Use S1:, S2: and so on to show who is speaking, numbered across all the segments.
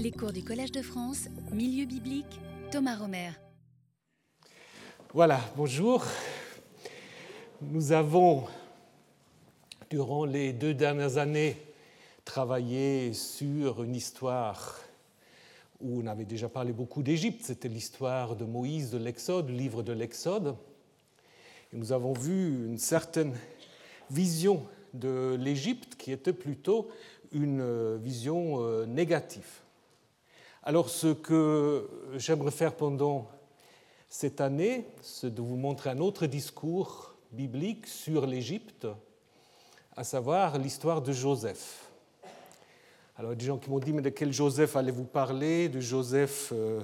S1: Les cours du Collège de France, Milieu biblique, Thomas Romer.
S2: Voilà, bonjour. Nous avons, durant les deux dernières années, travaillé sur une histoire où on avait déjà parlé beaucoup d'Égypte. C'était l'histoire de Moïse, de l'Exode, le livre de l'Exode. Et nous avons vu une certaine vision de l'Égypte qui était plutôt une vision euh, négative. Alors ce que j'aimerais faire pendant cette année, c'est de vous montrer un autre discours biblique sur l'Égypte, à savoir l'histoire de Joseph. Alors, des gens qui m'ont dit, mais de quel Joseph allez-vous parler? De Joseph, euh,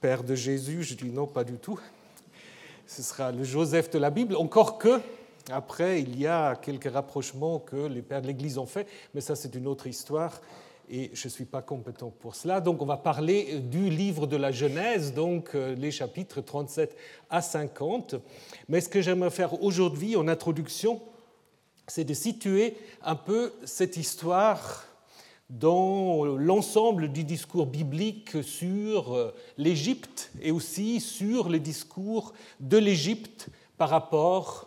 S2: père de Jésus? Je dis non, pas du tout. Ce sera le Joseph de la Bible, encore que, après, il y a quelques rapprochements que les pères de l'Église ont fait, mais ça, c'est une autre histoire et je ne suis pas compétent pour cela. Donc on va parler du livre de la Genèse, donc euh, les chapitres 37 à 50. Mais ce que j'aimerais faire aujourd'hui en introduction, c'est de situer un peu cette histoire dans l'ensemble du discours biblique sur euh, l'Égypte et aussi sur les discours de l'Égypte par rapport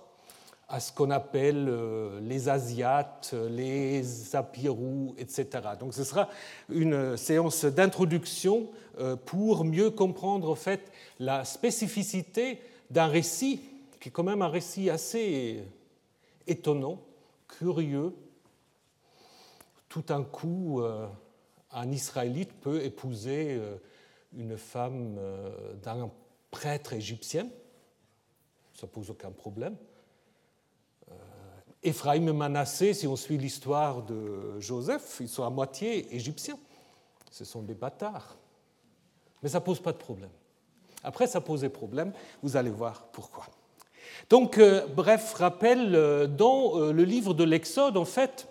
S2: à ce qu'on appelle euh, les Asiates, les Apirous, etc. Donc ce sera une séance d'introduction euh, pour mieux comprendre en fait la spécificité d'un récit qui est quand même un récit assez étonnant, curieux. Tout un coup, euh, un Israélite peut épouser une femme d'un prêtre égyptien. Ça pose aucun problème. Éphraïm et Manassé, si on suit l'histoire de Joseph, ils sont à moitié égyptiens. Ce sont des bâtards. Mais ça ne pose pas de problème. Après, ça posait problème, vous allez voir pourquoi. Donc, euh, bref, rappel, euh, dans euh, le livre de l'Exode, en fait,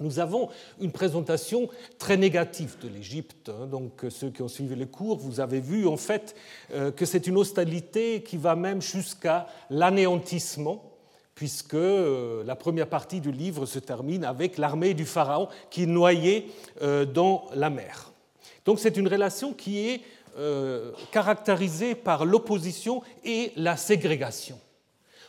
S2: nous avons une présentation très négative de l'Égypte. Hein. Donc, ceux qui ont suivi les cours, vous avez vu en fait que c'est une hostalité qui va même jusqu'à l'anéantissement puisque euh, la première partie du livre se termine avec l'armée du Pharaon qui est noyée euh, dans la mer. Donc c'est une relation qui est euh, caractérisée par l'opposition et la ségrégation.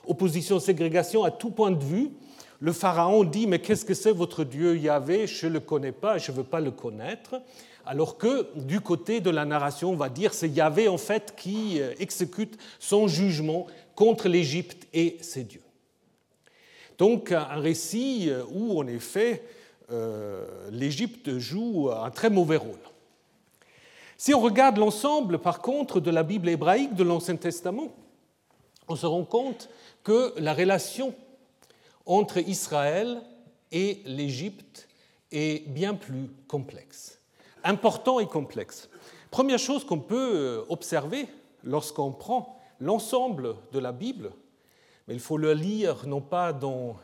S2: Opposition-ségrégation à tout point de vue. Le Pharaon dit, mais qu'est-ce que c'est votre Dieu Yahvé? Je ne le connais pas, je ne veux pas le connaître. Alors que du côté de la narration, on va dire, c'est Yahvé en fait qui exécute son jugement contre l'Égypte et ses dieux. Donc un récit où, en effet, euh, l'Égypte joue un très mauvais rôle. Si on regarde l'ensemble, par contre, de la Bible hébraïque de l'Ancien Testament, on se rend compte que la relation entre Israël et l'Égypte est bien plus complexe, important et complexe. Première chose qu'on peut observer lorsqu'on prend l'ensemble de la Bible, mais il faut le lire non pas dans,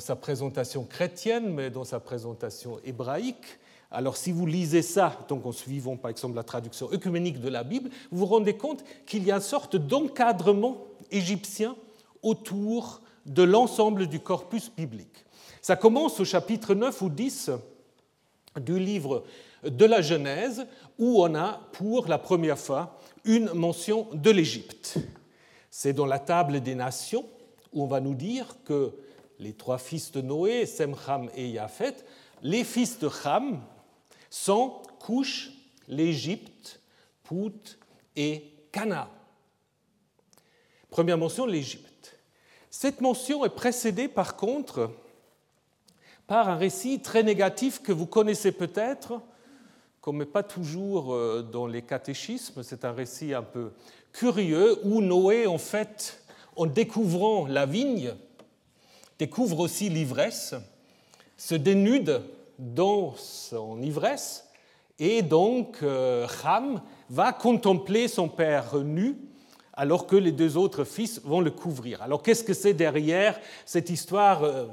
S2: sa présentation chrétienne, mais dans sa présentation hébraïque. Alors si vous lisez ça, donc en suivant par exemple la traduction œcuménique de la Bible, vous vous rendez compte qu'il y a une sorte d'encadrement égyptien autour de l'ensemble du corpus biblique. Ça commence au chapitre 9 ou 10 du livre de la Genèse, où on a pour la première fois une mention de l'Égypte. C'est dans la table des nations où on va nous dire que les trois fils de Noé, Sem, Ham et Japhet, les fils de Ham sont Couche, l'Égypte, Pout et Cana. Première mention, l'Égypte. Cette mention est précédée par contre par un récit très négatif que vous connaissez peut-être, comme pas toujours euh, dans les catéchismes, c'est un récit un peu curieux où Noé, en fait, en découvrant la vigne, découvre aussi l'ivresse, se dénude dans son ivresse, et donc euh, Ham va contempler son père nu alors que les deux autres fils vont le couvrir. Alors qu'est-ce que c'est derrière cette histoire euh,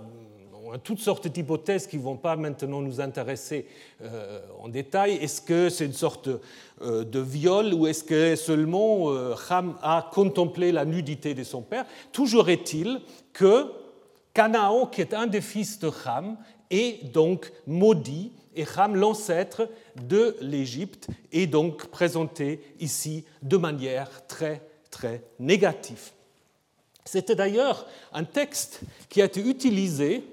S2: toutes sortes d'hypothèses qui ne vont pas maintenant nous intéresser euh, en détail. Est-ce que c'est une sorte euh, de viol ou est-ce que seulement euh, Ham a contemplé la nudité de son père? Toujours est-il que Canaan, qui est un des fils de Ham, est donc maudit et Ham, l'ancêtre de l'Égypte, est donc présenté ici de manière très, très négative. C'était d'ailleurs un texte qui a été utilisé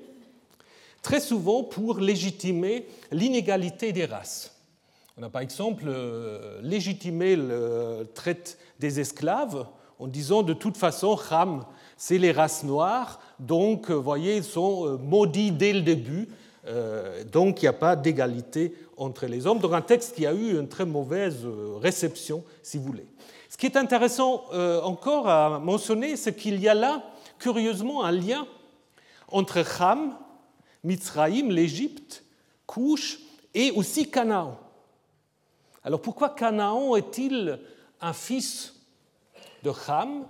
S2: très souvent pour légitimer l'inégalité des races. On a par exemple euh, légitimé le traite des esclaves en disant de toute façon, Ham, c'est les races noires, donc, vous voyez, ils sont euh, maudits dès le début, euh, donc il n'y a pas d'égalité entre les hommes. Donc un texte qui a eu une très mauvaise réception, si vous voulez. Ce qui est intéressant encore à mentionner, c'est qu'il y a là, curieusement, un lien entre Ham Mitzraïm, l'Égypte, Couche et aussi Canaan. Alors pourquoi Canaan est-il un fils de Ham?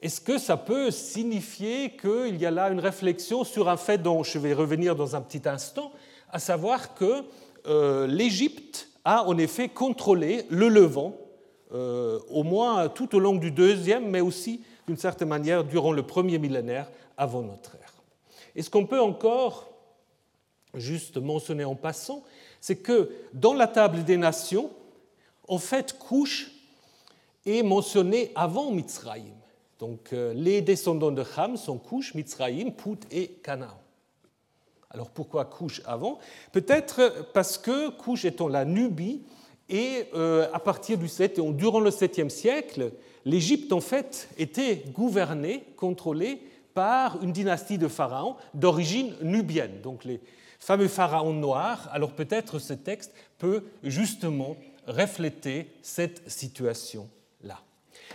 S2: Est-ce que ça peut signifier qu'il y a là une réflexion sur un fait dont je vais revenir dans un petit instant, à savoir que euh, l'Égypte a en effet contrôlé le Levant, euh, au moins tout au long du deuxième, mais aussi d'une certaine manière durant le premier millénaire avant notre ère. Est-ce qu'on peut encore juste mentionner en passant, c'est que dans la table des nations, en fait, Couche est mentionné avant Mitzraïm. Donc euh, les descendants de Ham sont Couche, Mitzraïm, Pout et Canaan. Alors pourquoi Couche avant? Peut-être parce que Couche étant la Nubie, et euh, à partir du 7, durant le 7e siècle, l'Égypte en fait était gouvernée, contrôlée par une dynastie de pharaons d'origine nubienne. Donc les fameux pharaon noir, alors peut-être ce texte peut justement refléter cette situation-là.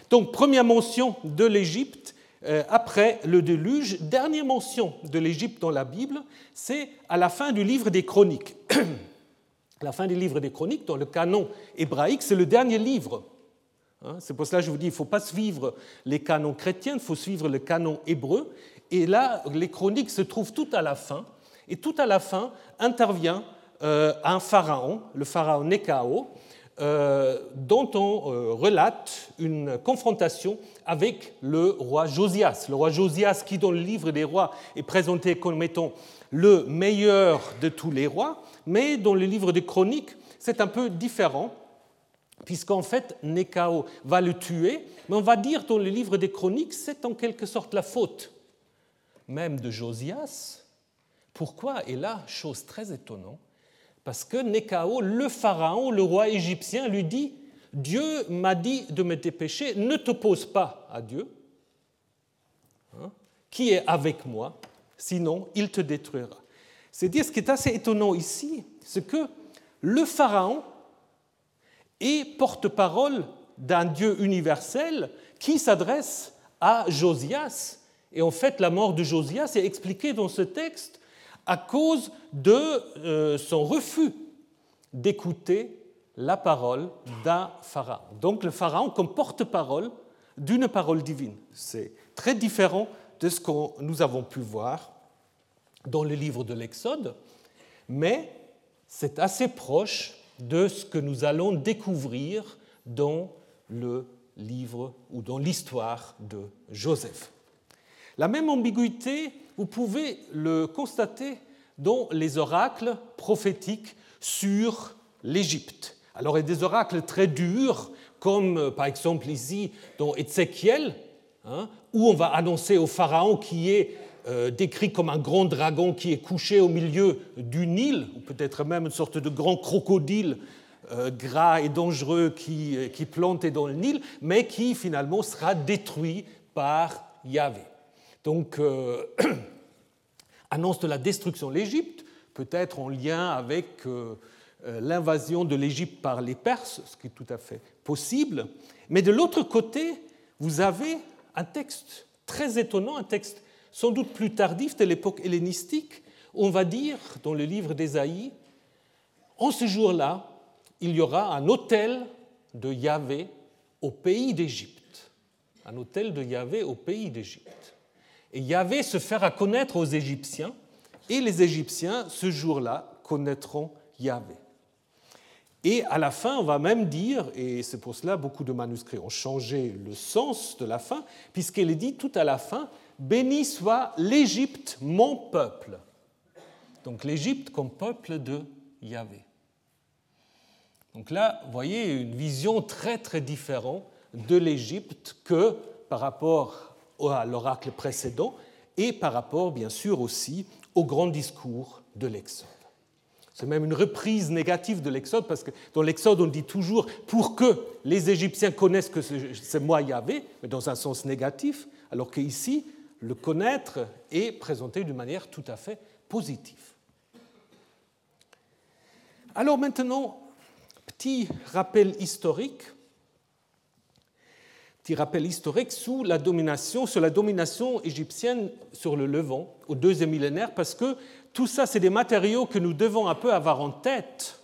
S2: Donc première mention de l'Égypte euh, après le déluge. Dernière mention de l'Égypte dans la Bible, c'est à la fin du livre des Chroniques. la fin du livre des Chroniques, dans le canon hébraïque, c'est le dernier livre. Hein. c'est pour cela que je vous dis, il ne faut pas suivre les canons chrétiens, il faut suivre le canon hébreu. Et là, les chroniques se trouvent tout à la fin. Et tout à la fin intervient euh, un pharaon, le pharaon Nekao, euh, dont on euh, relate une confrontation avec le roi Josias. Le roi Josias, qui dans le livre des rois est présenté comme étant le meilleur de tous les rois, mais dans le livre des chroniques, c'est un peu différent, puisqu'en fait, Nekao va le tuer, mais on va dire dans le livre des chroniques, c'est en quelque sorte la faute même de Josias, pourquoi Et là, chose très étonnante, parce que Nekao, le pharaon, le roi égyptien, lui dit Dieu m'a dit de me dépêcher, ne t'oppose pas à Dieu, hein, qui est avec moi, sinon il te détruira. C'est-à-dire, ce qui est assez étonnant ici, c'est que le pharaon est porte-parole d'un Dieu universel qui s'adresse à Josias. Et en fait, la mort de Josias est expliquée dans ce texte à cause de euh, son refus d'écouter la parole d'un pharaon. Donc le pharaon comme porte-parole d'une parole divine. C'est très différent de ce que nous avons pu voir dans le livre de l'Exode, mais c'est assez proche de ce que nous allons découvrir dans le livre ou dans l'histoire de Joseph. La même ambiguïté vous pouvez le constater dans les oracles prophétiques sur l'Égypte. Alors il y a des oracles très durs, comme euh, par exemple ici dans Ézéchiel, hein, où on va annoncer au Pharaon qui est euh, décrit comme un grand dragon qui est couché au milieu du Nil, ou peut-être même une sorte de grand crocodile euh, gras et dangereux qui, qui plantait dans le Nil, mais qui finalement sera détruit par Yahvé. Donc, euh, annonce de la destruction de l'Égypte, peut-être en lien avec euh, euh, l'invasion de l'Égypte par les Perses, ce qui est tout à fait possible. Mais de l'autre côté, vous avez un texte très étonnant, un texte sans doute plus tardif de l'époque hellénistique, on va dire dans le livre d'Ésaïe, en ce jour-là, il y aura un hôtel de Yahvé au pays d'Égypte. Un hôtel de Yahvé au pays d'Égypte. Et Yahvé se fera connaître aux Égyptiens, et les Égyptiens, ce jour-là, connaîtront Yahvé. Et à la fin, on va même dire, et c'est pour cela beaucoup de manuscrits ont changé le sens de la fin, puisqu'elle est dit tout à la fin, Béni soit l'Égypte, mon peuple. Donc l'Égypte comme peuple de Yahvé. Donc là, vous voyez une vision très très différente de l'Égypte que par rapport à l'oracle précédent et par rapport bien sûr aussi au grand discours de l'Exode. C'est même une reprise négative de l'Exode, parce que dans l'Exode, on dit toujours pour que les Égyptiens connaissent que c'est moi Yahvé, mais dans un sens négatif, alors qu'ici, le connaître est présenté d'une manière tout à fait positive. Alors maintenant, petit rappel historique, petit rappel historique sous la domination, sur la domination égyptienne sur le Levant au deuxième millénaire, parce que tout ça, c'est des matériaux que nous devons un peu avoir en tête.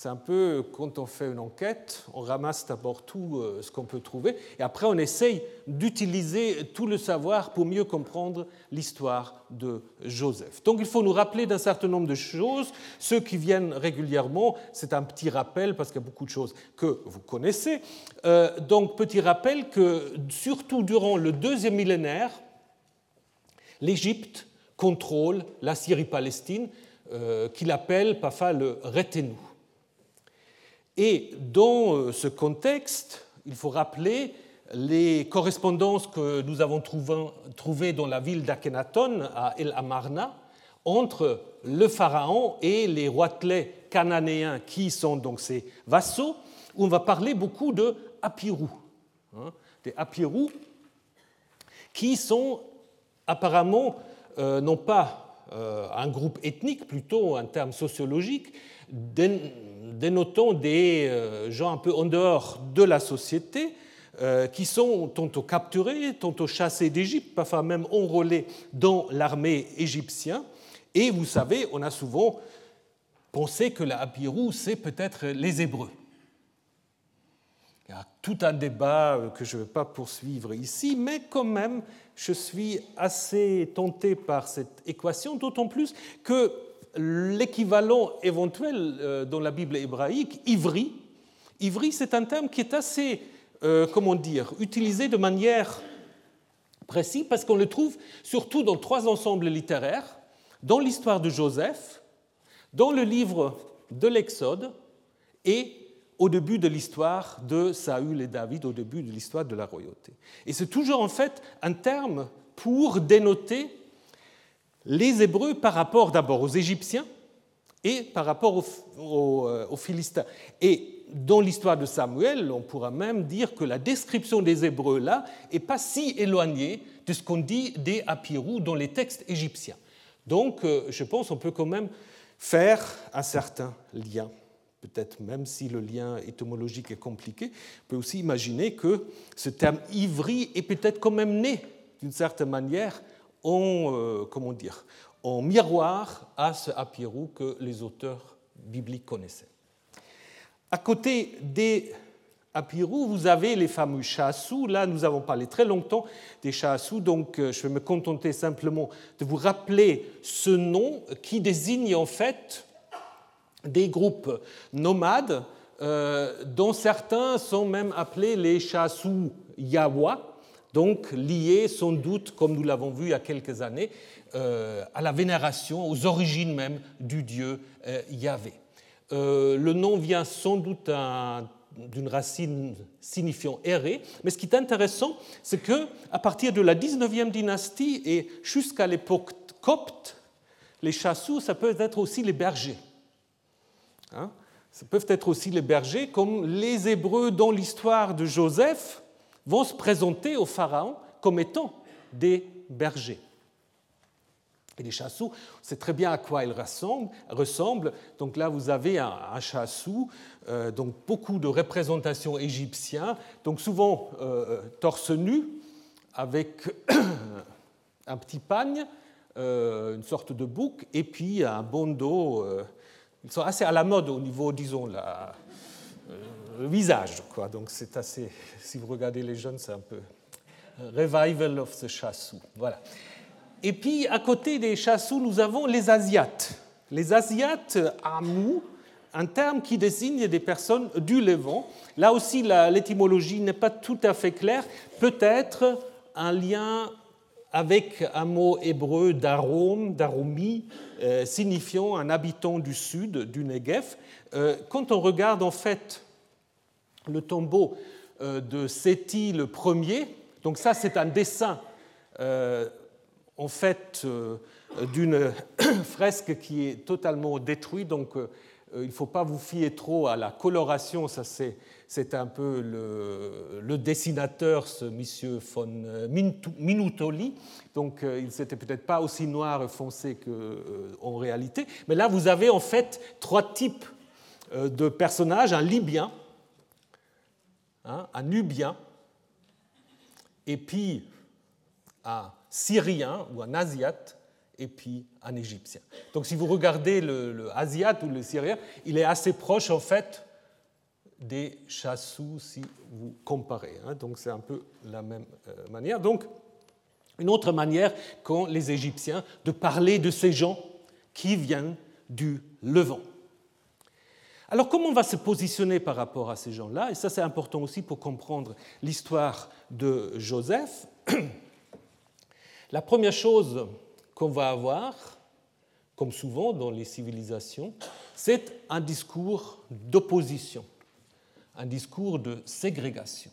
S2: C'est un peu quand on fait une enquête, on ramasse d'abord tout euh, ce qu'on peut trouver, et après on essaye d'utiliser tout le savoir pour mieux comprendre l'histoire de Joseph. Donc il faut nous rappeler d'un certain nombre de choses. Ceux qui viennent régulièrement, c'est un petit rappel parce qu'il y a beaucoup de choses que vous connaissez. Euh, donc petit rappel que surtout durant le deuxième millénaire, l'Égypte contrôle la Syrie-Palestine, euh, qu'il appelle parfois le Retenou. Et dans euh, ce contexte, il faut rappeler les correspondances que nous avons trouvées dans la ville d'Akhenaton, à El Amarna, entre le pharaon et les roitelets cananéens qui sont donc ses vassaux, on va parler beaucoup de Apirou, hein, des Apirou, qui sont apparemment euh, non pas euh, un groupe ethnique, plutôt un terme sociologique, dénotant des euh, gens un peu en dehors de la société, qui sont tantôt capturés, tantôt chassés d'Égypte, parfois même enrôlés dans l'armée égyptienne. Et vous savez, on a souvent pensé que la Hapirou, c'est peut-être les Hébreux. Il y a tout un débat que je ne vais pas poursuivre ici, mais quand même, je suis assez tenté par cette équation, d'autant plus que l'équivalent éventuel euh, dans la Bible hébraïque, ivri, ivri c'est un terme qui est assez, euh, comment dire, utilisé de manière précise parce qu'on le trouve surtout dans trois ensembles littéraires, dans l'histoire de Joseph, dans le livre de l'Exode et au début de l'histoire de Saül et David, au début de l'histoire de la royauté. Et c'est toujours en fait un terme pour dénoter les Hébreux par rapport d'abord aux Égyptiens et par rapport aux, euh, Philistins. Et dans l'histoire de Samuel, on pourra même dire que la description des Hébreux là n'est pas si éloignée de ce qu'on dit des Apirou dans les textes égyptiens. Donc, euh, je pense qu'on peut quand même faire un certain lien peut-être même si le lien étymologique est compliqué, on peut aussi imaginer que ce terme ivri est peut-être quand même né d'une certaine manière en, euh, comment dire, en miroir à ce apirou que les auteurs bibliques connaissaient. À côté des apirou, vous avez les fameux chassous. Là, nous avons parlé très longtemps des chassous, donc euh, je vais me contenter simplement de vous rappeler ce nom qui désigne en fait des groupes nomades, euh, dont certains sont même appelés les chassous Yawa, donc liés sans doute, comme nous l'avons vu il y a quelques années, euh, à la vénération, aux origines même du dieu euh, Yahvé. le nom vient sans doute d'une racine signifiant erré, mais ce qui est intéressant, c'est que à partir de la 19e dynastie et jusqu'à l'époque copte, les chassous, ça peut être aussi les bergers. Hein. Ce peuvent être aussi les bergers, comme les Hébreux dans l'histoire de Joseph vont se présenter au Pharaon comme étant des bergers. Et les chassous, c'est très bien à quoi ils ressemblent. Donc là, vous avez un, chassou, euh, donc beaucoup de représentations égyptiennes, donc souvent euh, torse nu, avec un petit pagne, euh, une sorte de bouc, et puis un bandeau ils sont assez à la mode au niveau, disons, la, visage. Quoi. Donc c'est assez, si vous regardez les jeunes, c'est un peu revival of the chassou. Voilà. Et puis à côté des chassous, nous avons les Asiates. Les Asiates Amou, un terme qui désigne des personnes du Levant. Là aussi, l'étymologie n'est pas tout à fait claire. Peut-être un lien avec un mot hébreu d'arôme, d'aromi, euh, signifiant un habitant du sud, du Negev. Euh, quand on regarde en fait le tombeau euh, de Séti le premier, donc ça c'est un dessin en fait d'une fresque qui est totalement détruite, donc il ne faut pas vous fier trop à la coloration, ça c'est c'est un peu le, dessinateur, ce monsieur von euh, Minutoli. Donc euh, il n'était peut-être pas aussi noir foncé qu'en euh, réalité. Mais là, vous avez en fait trois types de personnages un Libyen, hein, un Nubien, et puis un Syrien ou un Asiate, et puis un Égyptien. Donc si vous regardez le, ou le Syrien, il est assez proche en fait des chassous si vous comparez. Hein. Donc c'est un peu la même euh, manière. Donc une autre manière qu'ont les Égyptiens de parler de ces gens qui viennent du Levant. Alors comment on va se positionner par rapport à ces gens-là? Et ça c'est important aussi pour comprendre l'histoire de Joseph. La première chose qu'on va avoir, comme souvent dans les civilisations, c'est un discours d'opposition un discours de ségrégation.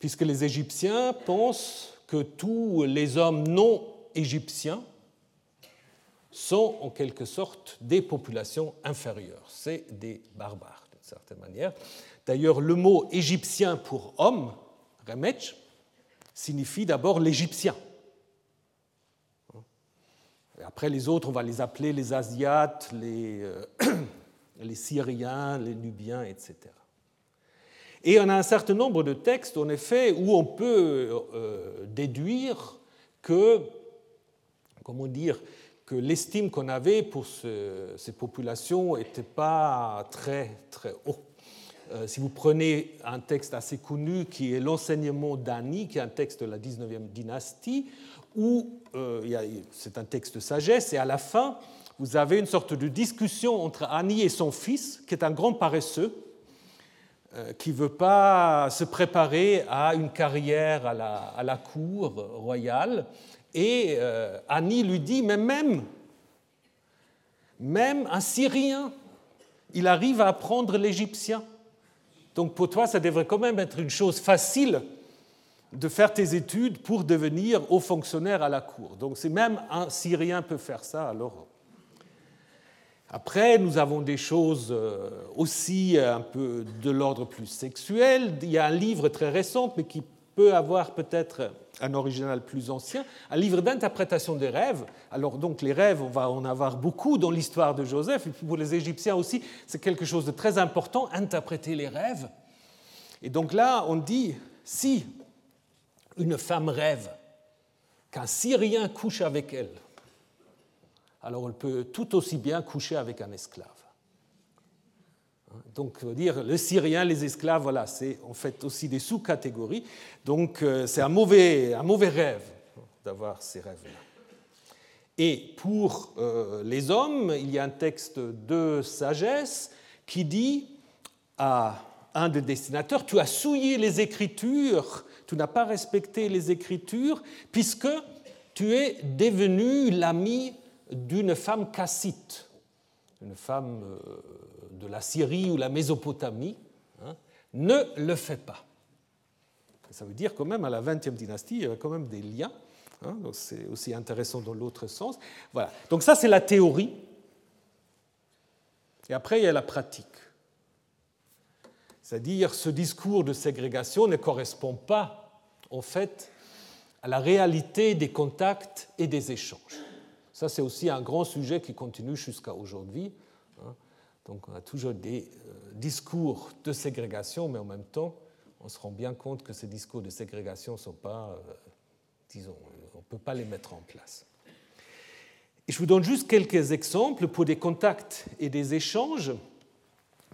S2: Puisque les Égyptiens pensent que tous les hommes non égyptiens sont en quelque sorte des populations inférieures, c'est des barbares d'une certaine manière. D'ailleurs, le mot égyptien pour homme, remech, signifie d'abord l'égyptien. après, les autres, on va les appeler les Asiates, les, euh, Syriens, les Nubiens, etc. Et on a un certain nombre de textes, en effet, où on peut euh, déduire que, comment dire, que l'estime qu'on avait pour ces populations n'était pas très, très haut. Euh, si vous prenez un texte assez connu qui est l'enseignement d'Ani, qui est un texte de la 19e dynastie, où euh, c'est un texte de sagesse, et à la fin, vous avez une sorte de discussion entre Annie et son fils, qui est un grand paresseux, euh, qui ne veut pas se préparer à une carrière à la, cour royale. Et euh, Annie lui dit, mais même, même un Syrien, il arrive à apprendre l'égyptien. Donc pour toi, ça devrait quand même être une chose facile de faire tes études pour devenir haut fonctionnaire à la cour. Donc c'est même un Syrien peut faire ça, alors après, nous avons des choses euh, aussi un peu de l'ordre plus sexuel. Il y a un livre très récent, mais qui peut avoir peut-être un original plus ancien, un livre d'interprétation des rêves. Alors donc les rêves, on va en avoir beaucoup dans l'histoire de Joseph, et pour les Égyptiens aussi, c'est quelque chose de très important, interpréter les rêves. Et donc là, on dit, si une femme rêve qu'un Syrien couche avec elle, alors elle peut tout aussi bien coucher avec un esclave. Donc, dire le Syrien, les esclaves, voilà, c'est en fait aussi des sous-catégories. Donc, euh, c'est un mauvais, un mauvais rêve d'avoir ces rêves-là. Et pour euh, les hommes, il y a un texte de sagesse qui dit à un des destinateurs Tu as souillé les Écritures, tu n'as pas respecté les Écritures, puisque tu es devenu l'ami d'une femme cassite, une femme euh, de la Syrie ou la Mésopotamie, hein, ne le fait pas. Ça veut dire quand même à la 20e dynastie, il y a quand même des liens. Hein, c'est aussi intéressant dans l'autre sens. Voilà. Donc ça, c'est la théorie. Et après, il y a la pratique. C'est-à-dire, ce discours de ségrégation ne correspond pas, en fait, à la réalité des contacts et des échanges. Ça, c'est aussi un grand sujet qui continue jusqu'à aujourd'hui. Donc, on a toujours des euh, discours de ségrégation, mais en même temps, on se rend bien compte que ces discours de ségrégation ne sont pas, euh, disons, on ne peut pas les mettre en place. Et je vous donne juste quelques exemples pour des contacts et des échanges.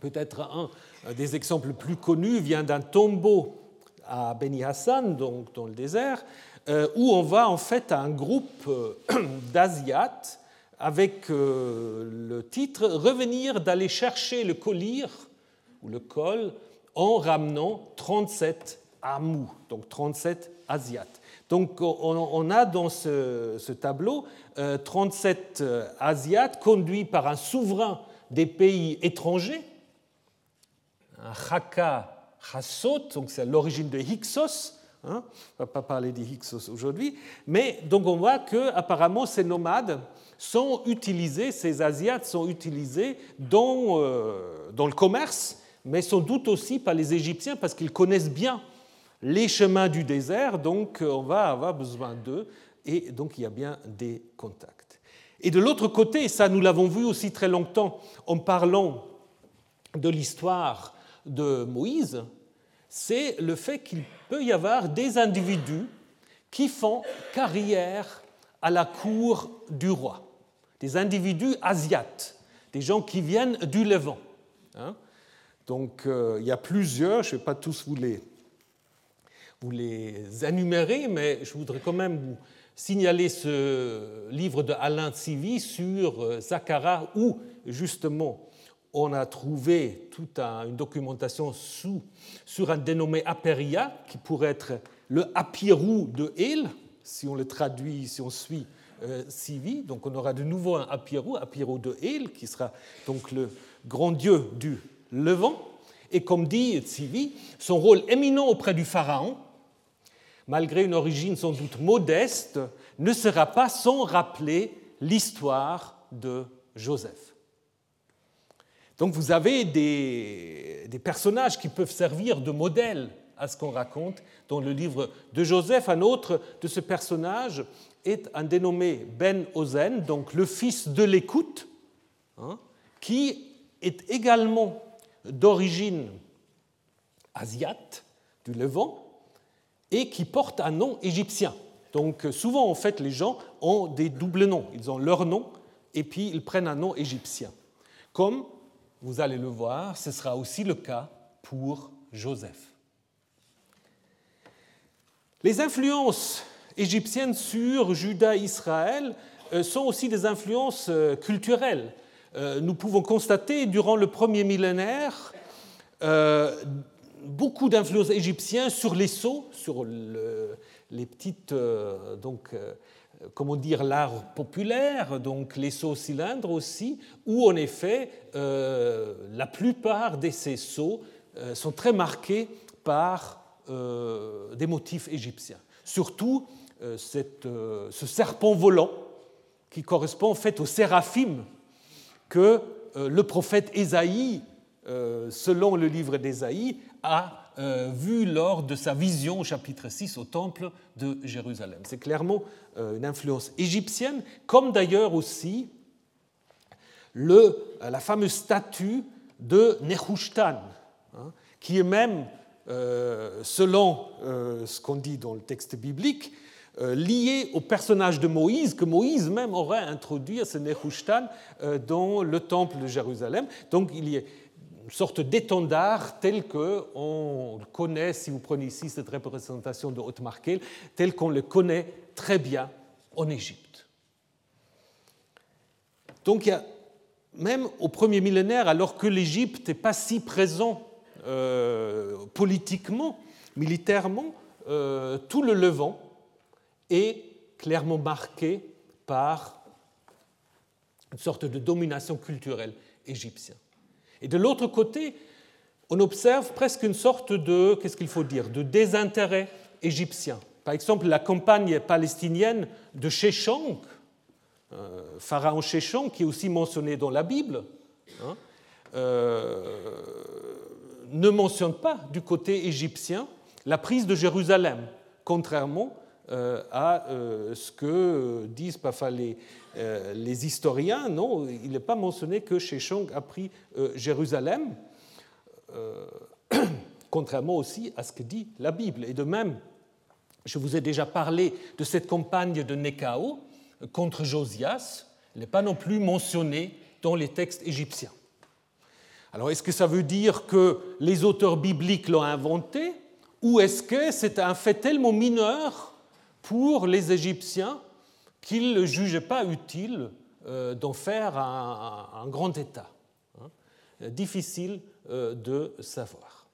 S2: Peut-être un des exemples plus connus vient d'un tombeau à Beni Hassan, donc dans le désert, euh, où on va en fait à un groupe euh, d'Asiates avec euh, le titre Revenir d'aller chercher le collier ou le col en ramenant 37 Amou, donc 37 Asiates. Donc on, a dans ce, tableau 37 Asiates conduits par un souverain des pays étrangers, un Haka Hassot, donc c'est l'origine de Hyksos, hein, on ne va pas parler des aujourd'hui, mais donc on voit que apparemment ces nomades sont utilisés, ces Asiates sont utilisés dans, euh, dans le commerce, mais sans doute aussi par les Égyptiens parce qu'ils connaissent bien les chemins du désert, donc on va avoir besoin d'eux, et donc il y a bien des contacts. Et de l'autre côté, ça nous l'avons vu aussi très longtemps en parlant de l'histoire de Moïse, c'est le fait qu'il peut y avoir des individus qui font carrière à la cour du roi, des individus asiates, des gens qui viennent du Levant. Hein. Donc euh, il y a plusieurs, je ne vais pas tous vous les, vous les énumérer, mais je voudrais quand même vous signaler ce livre de Alain Tsivi sur euh, Zacharia, où justement on a trouvé toute une documentation sous, sur un dénommé Aperia, qui pourrait être le Apirou de El, si on le traduit, si on suit euh, Sivi. Donc on aura de nouveau un Apirou, Apirou de El, qui sera donc le grand dieu du Levant. Et comme dit Sivi, son rôle éminent auprès du Pharaon, malgré une origine sans doute modeste, ne sera pas sans rappeler l'histoire de Joseph. Donc vous avez des, personnages qui peuvent servir de modèle à ce qu'on raconte dans le livre de Joseph. Un autre de ce personnage est un dénommé Ben Ozen, donc le fils de l'écoute, hein, qui est également d'origine asiate, du Levant, et qui porte un nom égyptien. Donc souvent, en fait, les gens ont des doubles noms. Ils ont leur nom et puis ils prennent un nom égyptien, vous allez le voir, ce sera aussi le cas pour Joseph. Les influences égyptiennes sur Juda Israël euh, sont aussi des influences euh, culturelles. Euh, nous pouvons constater durant le premier millénaire beaucoup d'influences égyptiennes sur les sceaux, sur les petites donc, comment dire, l'art populaire, donc les sauts cylindres aussi, où en effet euh, la plupart de ces sauts euh, sont très marqués par des motifs égyptiens. Surtout ce serpent volant qui correspond en fait au séraphim que le prophète Ésaïe, selon le livre d'Ésaïe, a euh, vu lors de sa vision au chapitre 6 au temple de Jérusalem. C'est clairement euh, une influence égyptienne, comme d'ailleurs aussi le, la fameuse statue de Nehushtan, hein, qui est même, euh, selon ce qu'on dit dans le texte biblique, lié au personnage de Moïse, que Moïse même aurait introduit à ce Nehushtan dans le temple de Jérusalem. Donc il y a une sorte d'étendard tel qu'on le connaît, si vous prenez ici cette représentation de Haute-Markel, tel qu'on le connaît très bien en Égypte. Donc même au premier millénaire, alors que l'Égypte n'est pas si présent euh, politiquement, militairement, euh, tout le Levant est clairement marqué par une sorte de domination culturelle égyptienne. Et de l'autre côté, on observe presque une sorte de, qu'est-ce qu'il faut dire, de désintérêt égyptien. Par exemple, la campagne palestinienne de Sheshonq, euh, pharaon Sheshonq, qui est aussi mentionné dans la Bible, hein, euh, ne mentionne pas du côté égyptien la prise de Jérusalem, contrairement à ce que disent parfois les, euh, les historiens, non, il n'est pas mentionné que Sheshonq a pris euh, Jérusalem, euh, contrairement aussi à ce que dit la Bible. Et de même, je vous ai déjà parlé de cette campagne de Nekao contre Josias, elle n'est pas non plus mentionnée dans les textes égyptiens. Alors est-ce que ça veut dire que les auteurs bibliques l'ont inventé ou est-ce que c'est un fait tellement mineur pour les Égyptiens qu'il ne jugeait pas utile euh, d'en faire un, grand État. Hein. Difficile euh, de savoir.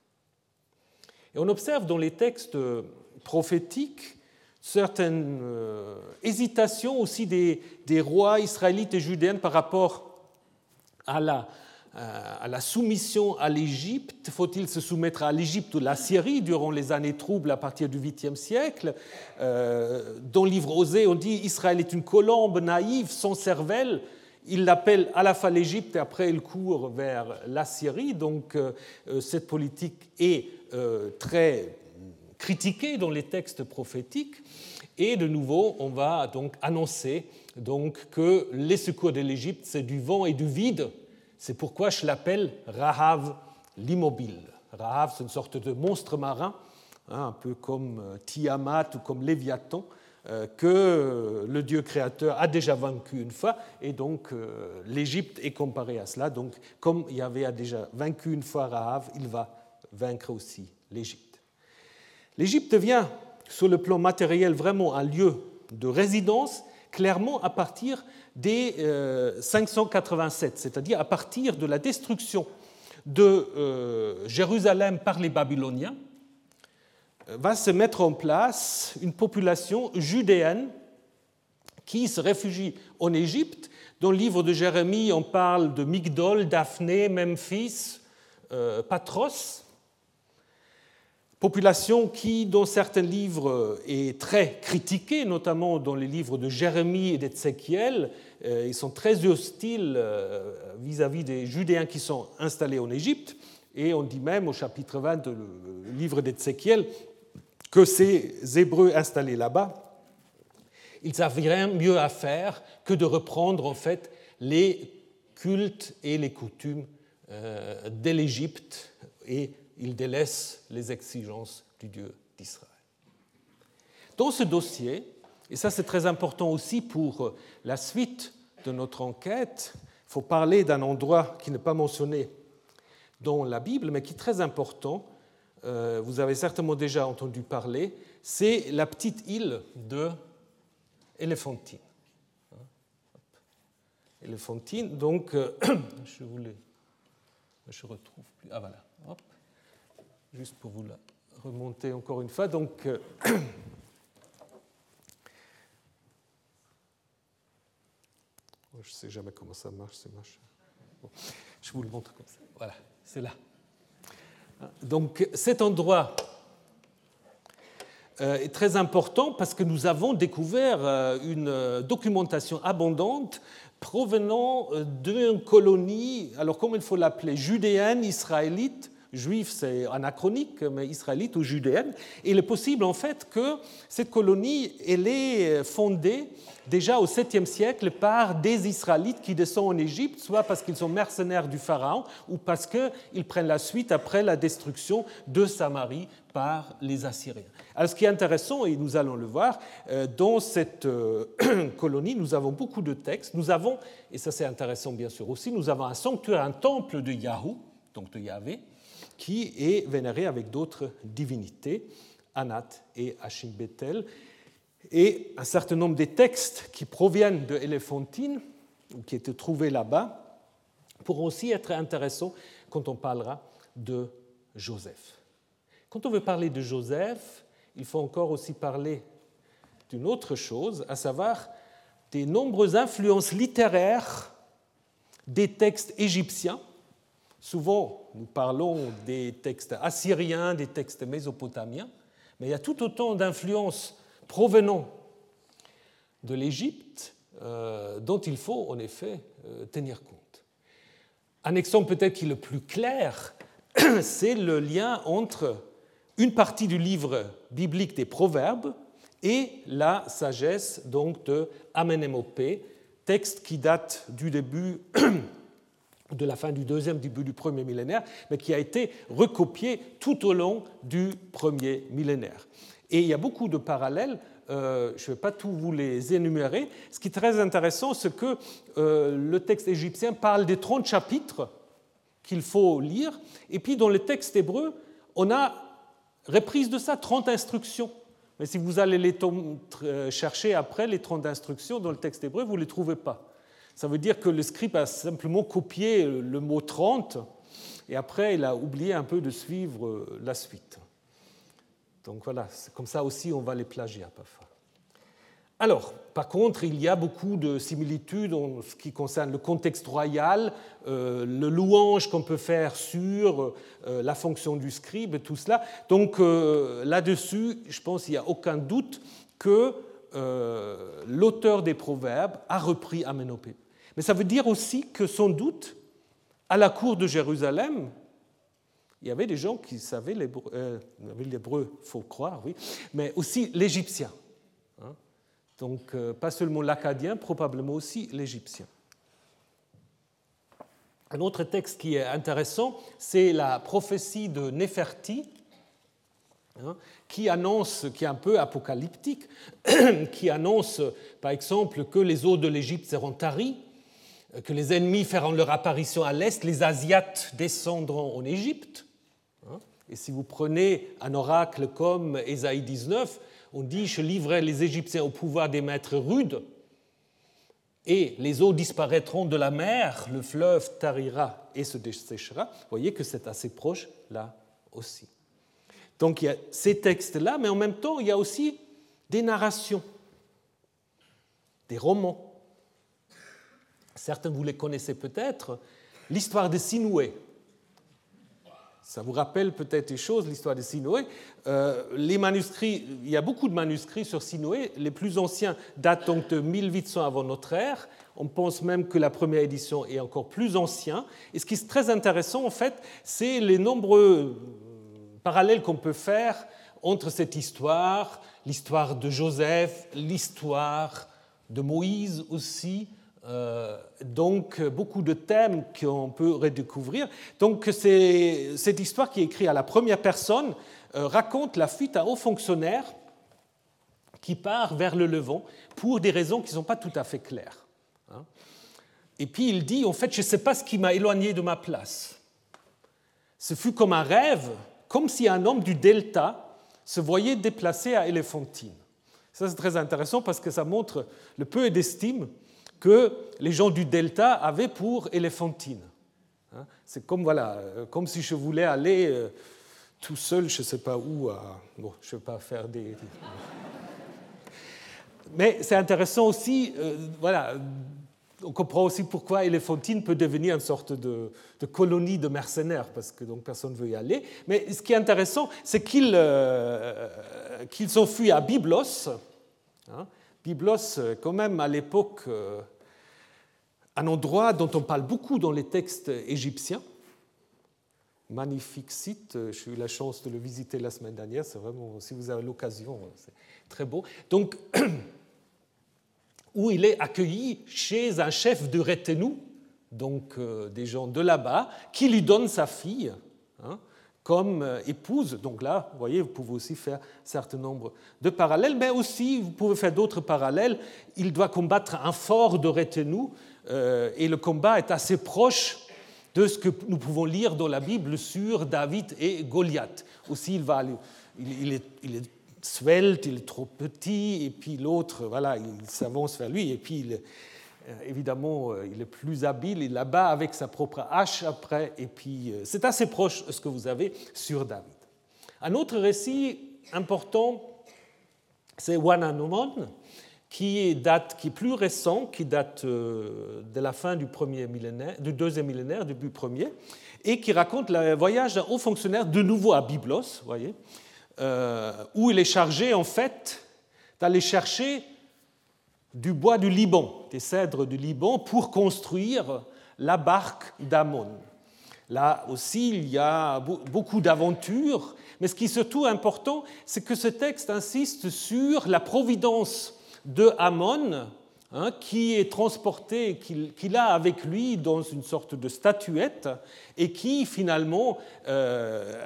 S2: Et on observe dans les textes prophétiques certaine hésitation aussi des, des, rois israélites et judéens par rapport à la, à la soumission à l'Égypte. Faut-il se soumettre à l'Égypte ou la Syrie durant les années troubles à partir du 8e siècle? Dans le livre Osée, on dit Israël est une colombe naïve, sans cervelle il l'appelle à la fois l'Égypte et après il court vers la Syrie. Donc euh, euh, cette politique est euh, très critiquée dans les textes prophétiques. Et de nouveau, on va donc annoncer donc, que les secours de l'Égypte, c'est du vent et du vide. C'est pourquoi je l'appelle Rahav l'immobile. Rahav, c'est une sorte de monstre marin, hein, un peu comme Tiamat ou comme Léviathan, euh, que le Dieu créateur a déjà vaincu une fois, et donc euh, l'Égypte est comparée à cela. Donc, comme Yahvé a déjà vaincu une fois Rahav, il va vaincre aussi l'Égypte. L'Égypte devient, sur le plan matériel, vraiment un lieu de résidence, clairement à partir des 587, euh, c'est-à-dire à partir de la destruction de Jérusalem par les Babyloniens va se mettre en place une population judéenne qui se réfugie en Égypte. Dans le livre de Jérémie, on parle de Migdol, Daphné, Memphis, euh, Patros. Population qui, dans certains livres, est très critiquée, notamment dans les livres de Jérémie et d'Ézéchiel. Euh, ils sont très hostiles euh, vis-à-vis des Judéens qui sont installés en Égypte. Et on dit même au chapitre 20 du livre d'Ézéchiel que ces Hébreux installés là-bas, ils n'avaient rien mieux à faire que de reprendre en fait les cultes et les coutumes euh, de l'Égypte et ils délaissent les exigences du Dieu d'Israël. Dans ce dossier, et ça c'est très important aussi pour la suite de notre enquête, il faut parler d'un endroit qui n'est pas mentionné dans la Bible, mais qui est très important, euh, vous avez certainement déjà entendu parler, c'est la petite île de Éléphantine. Éléphantine, donc, euh, je voulais. Retrouve plus. Ah voilà. Juste pour vous la remonter encore une fois. Donc, euh, je ne sais jamais comment ça marche, ces machins. je vous le montre comme ça. Voilà, c'est là. Donc cet endroit euh, est très important parce que nous avons découvert euh, une documentation abondante provenant d'une colonie, alors comment il faut l'appeler, judéenne, israélite, juif c'est anachronique, mais israélite ou judéenne. Il est possible en fait que cette colonie, elle est fondée déjà au 7e siècle par des Israélites qui descendent en Égypte, soit parce qu'ils sont mercenaires du Pharaon ou parce qu'ils prennent la suite après la destruction de Samarie par les Assyriens. Alors ce qui est intéressant, et nous allons le voir, euh, dans cette euh, colonie, nous avons beaucoup de textes. Nous avons, et ça c'est intéressant bien sûr aussi, nous avons un sanctuaire, un temple de Yahou, donc de Yahvé, qui est vénéré avec d'autres divinités, Anat et Hashim Bethel. Et un certain nombre des textes qui proviennent de Éléphantine, ou qui étaient trouvés là-bas, pourront aussi être intéressants quand on parlera de Joseph. Quand on veut parler de Joseph, il faut encore aussi parler d'une autre chose, à savoir des nombreuses influences littéraires des textes égyptiens. Souvent, nous parlons des textes assyriens, des textes mésopotamiens, mais il y a tout autant d'influences provenant de l'Égypte euh, dont il faut en effet euh, tenir compte. Un exemple peut-être le plus clair, c'est le lien entre une partie du livre biblique des Proverbes et la sagesse donc de Amenemopé, texte qui date du début de la fin du deuxième, début du premier millénaire, mais qui a été recopié tout au long du premier millénaire. Et il y a beaucoup de parallèles. Euh, je ne vais pas tous vous les énumérer. Ce qui est très intéressant, c'est que euh, le texte égyptien parle des 30 chapitres qu'il faut lire. Et puis dans le texte hébreu, on a reprise de ça 30 instructions. Mais si vous allez les euh, chercher après, les 30 instructions dans le texte hébreu, vous ne les trouvez pas. Ça veut dire que le script a simplement copié le mot 30 et après il a oublié un peu de suivre la suite. Donc voilà, comme ça aussi on va les plagier parfois. Alors, par contre, il y a beaucoup de similitudes en ce qui concerne le contexte royal, euh, le louange qu'on peut faire sur euh, la fonction du scribe, tout cela. Donc euh, là-dessus, je pense qu'il n'y a aucun doute que l'auteur des Proverbes a repris Aménopée. Mais ça veut dire aussi que sans doute, à la cour de Jérusalem, il y avait des gens qui savaient l'hébreu, il faut croire, oui, mais aussi l'égyptien. Donc euh, pas seulement l'acadien, probablement aussi l'égyptien. Un autre texte qui est intéressant, c'est la prophétie de Néferti, hein, qui annonce, qui est un peu apocalyptique, qui annonce par exemple que les eaux de l'Égypte seront taries, que les ennemis feront leur apparition à l'est, les Asiates descendront en Égypte. Hein. Et si vous prenez un oracle comme Ésaïe 19, on dit Je livrerai les Égyptiens au pouvoir des maîtres rudes, et les eaux disparaîtront de la mer, le fleuve tarira et se desséchera. Vous voyez que c'est assez proche là aussi. Donc il y a ces textes-là, mais en même temps, il y a aussi des narrations, des romans. Certains vous les connaissez peut-être, l'histoire de Sinoué. Ça vous rappelle peut-être des choses, l'histoire de Sinoé. Euh, les manuscrits, il y a beaucoup de manuscrits sur Sinoé. Les plus anciens datent donc de 1800 avant notre ère. On pense même que la première édition est encore plus ancienne. Et ce qui est très intéressant, en fait, c'est les nombreux parallèles qu'on peut faire entre cette histoire, l'histoire de Joseph, l'histoire de Moïse aussi, euh, donc beaucoup de thèmes qu'on peut redécouvrir. Donc cette histoire qui est écrite à la première personne euh, raconte la fuite à haut fonctionnaire qui part vers le Levant pour des raisons qui ne sont pas tout à fait claires. Hein. Et puis il dit, en fait, je ne sais pas ce qui m'a éloigné de ma place. Ce fut comme un rêve, comme si un homme du delta se voyait déplacé à Éléphantine. Ça, c'est très intéressant parce que ça montre le peu d'estime que les gens du delta avaient pour Éléphantine. Hein, c'est comme, voilà, euh, comme si je voulais aller euh, tout seul, je ne sais pas où. Bon, je ne vais pas faire des. Mais c'est intéressant aussi, euh, voilà, on comprend aussi pourquoi Éléphantine peut devenir une sorte de, colonie de mercenaires, parce que donc personne ne veut y aller. Mais ce qui est intéressant, c'est qu'ils ont fui à Byblos. Hein. Byblos, quand même, à l'époque, un endroit dont on parle beaucoup dans les textes égyptiens. Magnifique site, j'ai eu la chance de le visiter la semaine dernière, c'est vraiment, si vous avez l'occasion, c'est très beau. Donc, où il est accueilli chez un chef de retenue, donc euh, des gens de là-bas, qui lui donne sa fille hein, comme euh, épouse. Donc là, vous voyez, vous pouvez aussi faire un certain nombre de parallèles, mais aussi vous pouvez faire d'autres parallèles. Il doit combattre un fort de retenue euh, et le combat est assez proche de ce que nous pouvons lire dans la Bible sur David et Goliath. Aussi, il, va, il, est, il est svelte, il est trop petit, et puis l'autre, voilà, il s'avance vers lui, et puis euh, évidemment, euh, il est plus habile, il la bat avec sa propre hache après, et puis c'est assez proche de ce que vous avez sur David. Un autre récit important, c'est Wananomon, qui date, qui est plus récent, qui date euh, de la fin du, premier millénaire, du deuxième millénaire, début premier, et qui raconte le voyage d'un haut fonctionnaire de nouveau à Byblos, voyez, euh, où il est chargé en fait d'aller chercher du bois du Liban, des cèdres du Liban, pour construire la barque d'Amon. Là aussi, il y a beaucoup d'aventures, mais ce qui est surtout important, c'est que ce texte insiste sur la providence de Amon, hein, qui est transporté, qu'il a avec lui dans une sorte de statuette, et qui finalement euh,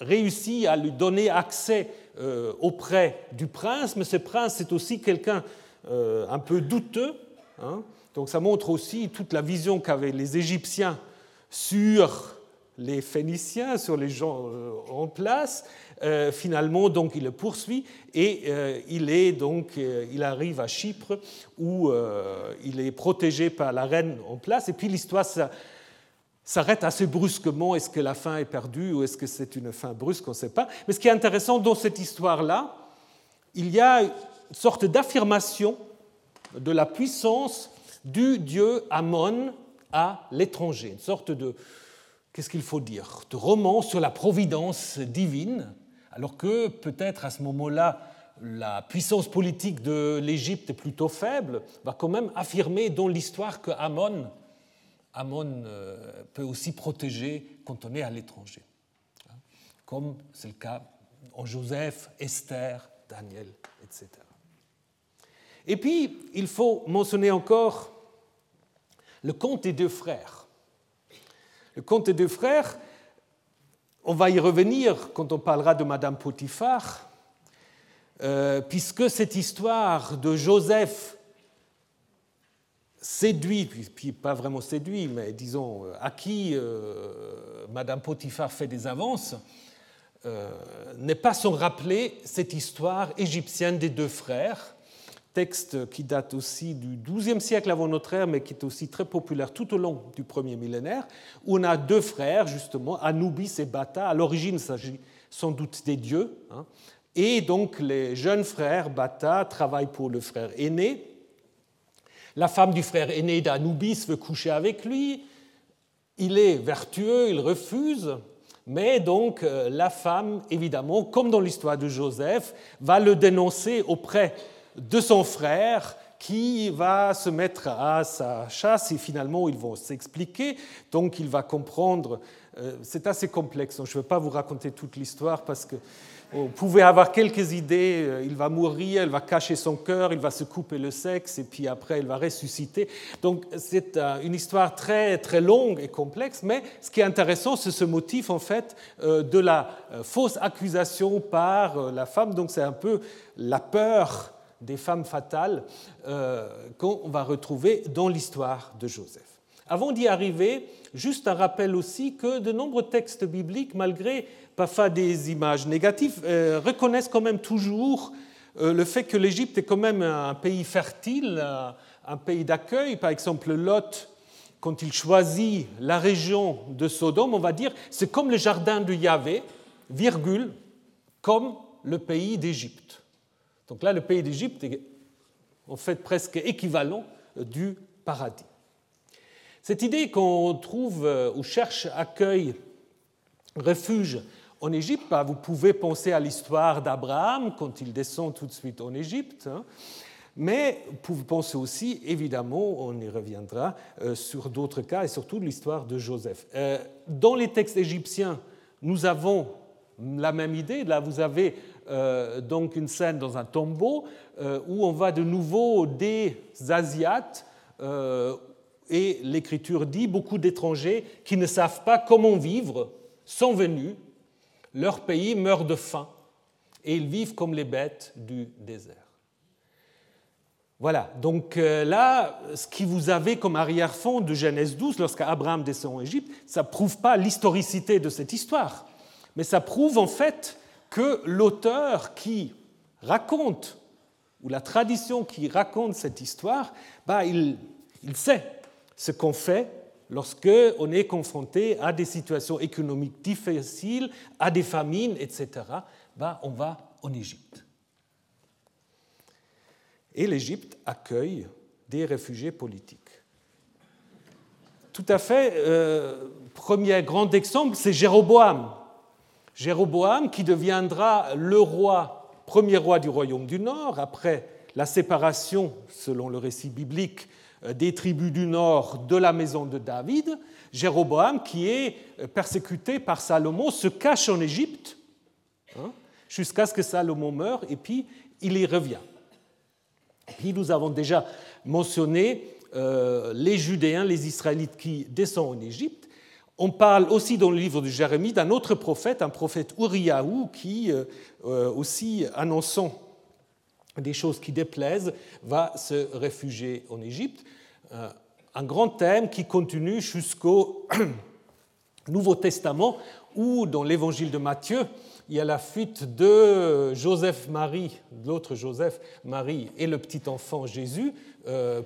S2: réussit à lui donner accès euh, auprès du prince, mais ce prince est aussi quelqu'un euh, un peu douteux. Hein. donc ça montre aussi toute la vision qu'avaient les Égyptiens sur les Phéniciens, sur les gens en place, euh, finalement, donc, il le poursuit et euh, il, est, donc, euh, il arrive à Chypre où il est protégé par la reine en place. Et puis l'histoire s'arrête assez brusquement. Est-ce que la fin est perdue ou est-ce que c'est une fin brusque? On ne sait pas. Mais ce qui est intéressant dans cette histoire-là, il y a sorte d'affirmation de la puissance du dieu Amon à l'étranger, une sorte de, qu'est-ce qu'il faut dire, de roman sur la providence divine, alors que peut-être à ce moment-là, la puissance politique de l'Égypte est plutôt faible, va quand même affirmer dans l'histoire que Amon, euh, peut aussi protéger quand on est à l'étranger, hein, comme c'est le cas en Joseph, Esther, Daniel, etc. Et puis, il faut mentionner encore le conte des deux frères. Le conte des deux frères, on va y revenir quand on parlera de Madame Potiphar, euh, puisque cette histoire de Joseph séduit, puis pas vraiment séduit, mais disons à qui euh, Madame Potiphar fait des avances, euh, n'est pas sans rappeler cette histoire égyptienne des deux frères, texte qui date aussi du XIIe siècle avant notre ère, mais qui est aussi très populaire tout au long du premier millénaire, où on a deux frères, justement, Anubis et Bata. À l'origine, il s'agit sans doute des dieux. Hein. Et donc, les jeunes frères, Bata, travaillent pour le frère aîné. La femme du frère aîné d'Anubis veut coucher avec lui. Il est vertueux, il refuse. Mais donc, euh, la femme, évidemment, comme dans l'histoire de Joseph, va le dénoncer auprès de son frère qui va se mettre à sa chasse et finalement ils vont s'expliquer. Donc il va comprendre. Euh, c'est assez complexe, je ne vais pas vous raconter toute l'histoire parce que vous pouvez avoir quelques idées. Euh, il va mourir, il va cacher son cœur, il va se couper le sexe et puis après il va ressusciter. Donc c'est euh, une histoire très très longue et complexe. Mais ce qui est intéressant, c'est ce motif en fait de la fausse accusation par la femme. Donc c'est un peu la peur des femmes fatales euh, qu'on va retrouver dans l'histoire de Joseph. Avant d'y arriver, juste un rappel aussi que de nombreux textes bibliques, malgré parfois des images négatives, euh, reconnaissent quand même toujours euh, le fait que l'Égypte est quand même un pays fertile, un pays d'accueil. Par exemple, Lot, quand il choisit la région de Sodome, on va dire c'est comme le jardin de Yahvé, virgule, comme le pays d'Égypte. Donc là, le pays d'Égypte est en fait presque équivalent du paradis. Cette idée qu'on trouve euh, ou cherche accueil, refuge en Égypte, bah, vous pouvez penser à l'histoire d'Abraham quand il descend tout de suite en Égypte, hein. mais vous pouvez penser aussi, évidemment, on y reviendra, euh, sur d'autres cas et surtout l'histoire de Joseph. Euh, dans les textes égyptiens, nous avons la même idée. Là, vous avez euh, donc une scène dans un tombeau euh, où on voit de nouveau des Asiates euh, et l'Écriture dit beaucoup d'étrangers qui ne savent pas comment vivre sont venus, leur pays meurt de faim et ils vivent comme les bêtes du désert. Voilà, donc là, ce qui vous avez comme arrière-fond de Genèse 12, lorsqu'Abraham descend en Égypte, ça ne prouve pas l'historicité de cette histoire, mais ça prouve en fait que l'auteur qui raconte, ou la tradition qui raconte cette histoire, bah, il, sait ce qu'on fait lorsque on est confronté à des situations économiques difficiles, à des famines, etc. Bah, on va en Égypte. Et l'Égypte accueille des réfugiés politiques. Tout à fait, euh, premier grand exemple, c'est Jéroboam. Jéroboam qui deviendra le roi, premier roi du royaume du Nord, après la séparation, selon le récit biblique, euh, des tribus du Nord de la maison de David. Jéroboam, qui est euh, persécuté par Salomon, se cache en Égypte hein, jusqu'à ce que Salomon meure, et puis il y revient. Puis nous avons déjà mentionné euh, les Judéens, les Israélites qui descendent en Égypte. On parle aussi dans le livre de Jérémie d'un autre prophète, un prophète Uriahu, qui, euh, euh, aussi annonçant des choses qui déplaisent, va se réfugier en Égypte. Euh, un grand thème qui continue jusqu'au Nouveau Testament, où dans l'évangile de Matthieu, il y a la fuite de Joseph-Marie, l'autre Joseph-Marie et le petit enfant Jésus,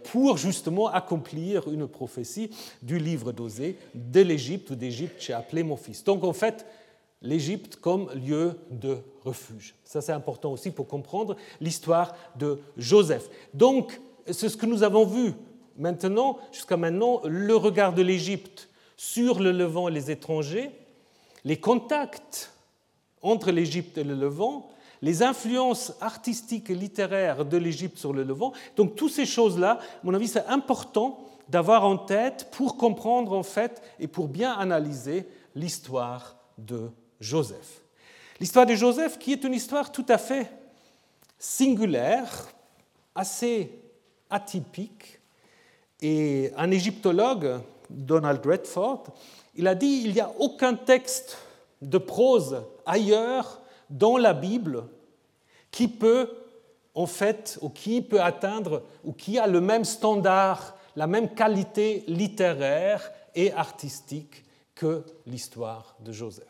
S2: pour justement accomplir une prophétie du livre d'Osée de l'Égypte ou d'Égypte, j'ai appelé mon fils. Donc en fait, l'Égypte comme lieu de refuge. Ça, c'est important aussi pour comprendre l'histoire de Joseph. Donc, c'est ce que nous avons vu maintenant, jusqu'à maintenant, le regard de l'Égypte sur le Levant et les étrangers, les contacts entre l'Égypte et le Levant, les influences artistiques et littéraires de l'Égypte sur le Levant. Donc, toutes ces choses-là, à mon avis, c'est important d'avoir en tête pour comprendre en fait et pour bien analyser l'histoire de Joseph. L'histoire de Joseph qui est une histoire tout à fait singulière, assez atypique. Et un égyptologue, Donald Redford, il a dit il n'y a aucun texte de prose ailleurs dans la Bible qui peut en fait ou qui peut atteindre ou qui a le même standard la même qualité littéraire et artistique que l'histoire de Joseph.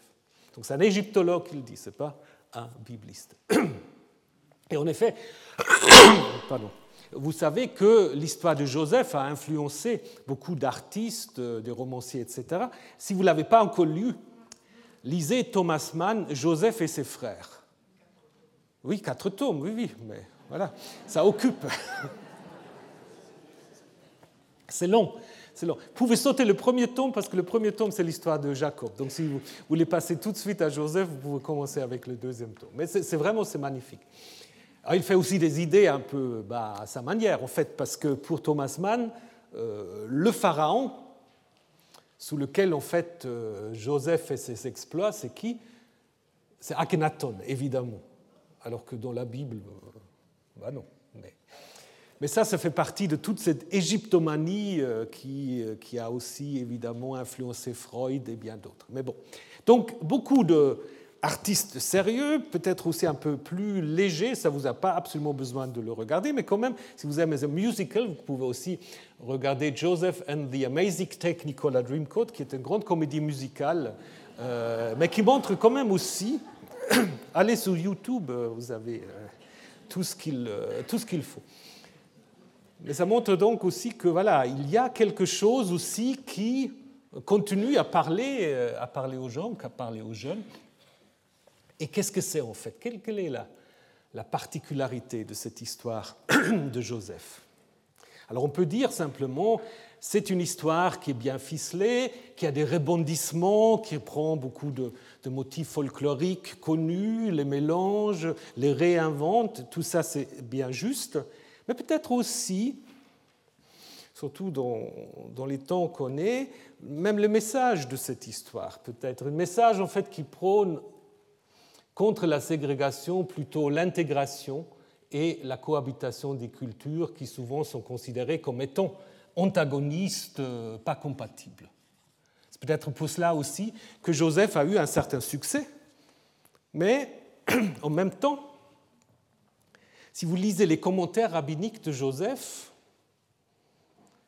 S2: Donc c'est un égyptologue qui le dit, ce n'est pas un bibliste. Et en effet, pardon, vous savez que l'histoire de Joseph a influencé beaucoup d'artistes, des romanciers, etc. Si vous ne l'avez pas encore lu, lisez Thomas Mann, Joseph et ses frères. Oui, quatre tomes, oui, oui, mais voilà, ça occupe. C'est long. C'est long. Vous pouvez sauter le premier tome parce que le premier tome, c'est l'histoire de Jacob. Donc si vous voulez passer tout de suite à Joseph, vous pouvez commencer avec le deuxième tome. Mais c'est vraiment c'est magnifique. il fait aussi des idées un peu bah, à sa manière, en fait, parce que pour Thomas Mann, euh, le pharaon sous lequel en fait euh, Joseph fait ses exploits, c'est qui? C'est Akhenaton, évidemment. Alors que dans la Bible, euh, bah non. Mais ça, ça fait partie de toute cette égyptomanie euh, qui, qui a aussi évidemment influencé Freud et bien d'autres. Mais bon. Donc, beaucoup d'artistes sérieux, peut-être aussi un peu plus légers, ça vous a pas absolument besoin de le regarder, mais quand même, si vous aimez un musical, vous pouvez aussi regarder Joseph and the Amazing Technicolor Dreamcoat, qui est une grande comédie musicale, euh, mais qui montre quand même aussi, allez sur YouTube, vous avez tout ce qu'il faut. Mais ça montre donc aussi que voilà, il y a quelque chose aussi qui continue à parler, euh, à parler aux gens, à parler aux jeunes. Et qu'est-ce que c'est en fait? Quelle, est la, la particularité de cette histoire de Joseph? Alors on peut dire simplement, c'est une histoire qui est bien ficelée, qui a des rebondissements, qui prend beaucoup de, motifs folkloriques connus, les mélange, les réinvente, tout ça c'est bien juste. Mais peut-être aussi, surtout dans, les temps qu'on est, même le message de cette histoire, peut-être un message en fait qui prône contre la ségrégation plutôt l'intégration et la cohabitation des cultures qui souvent sont considérées comme étant antagonistes, pas compatibles. C'est peut-être pour cela aussi que Joseph a eu un certain succès, mais en même temps, si vous lisez les commentaires rabbiniques de Joseph,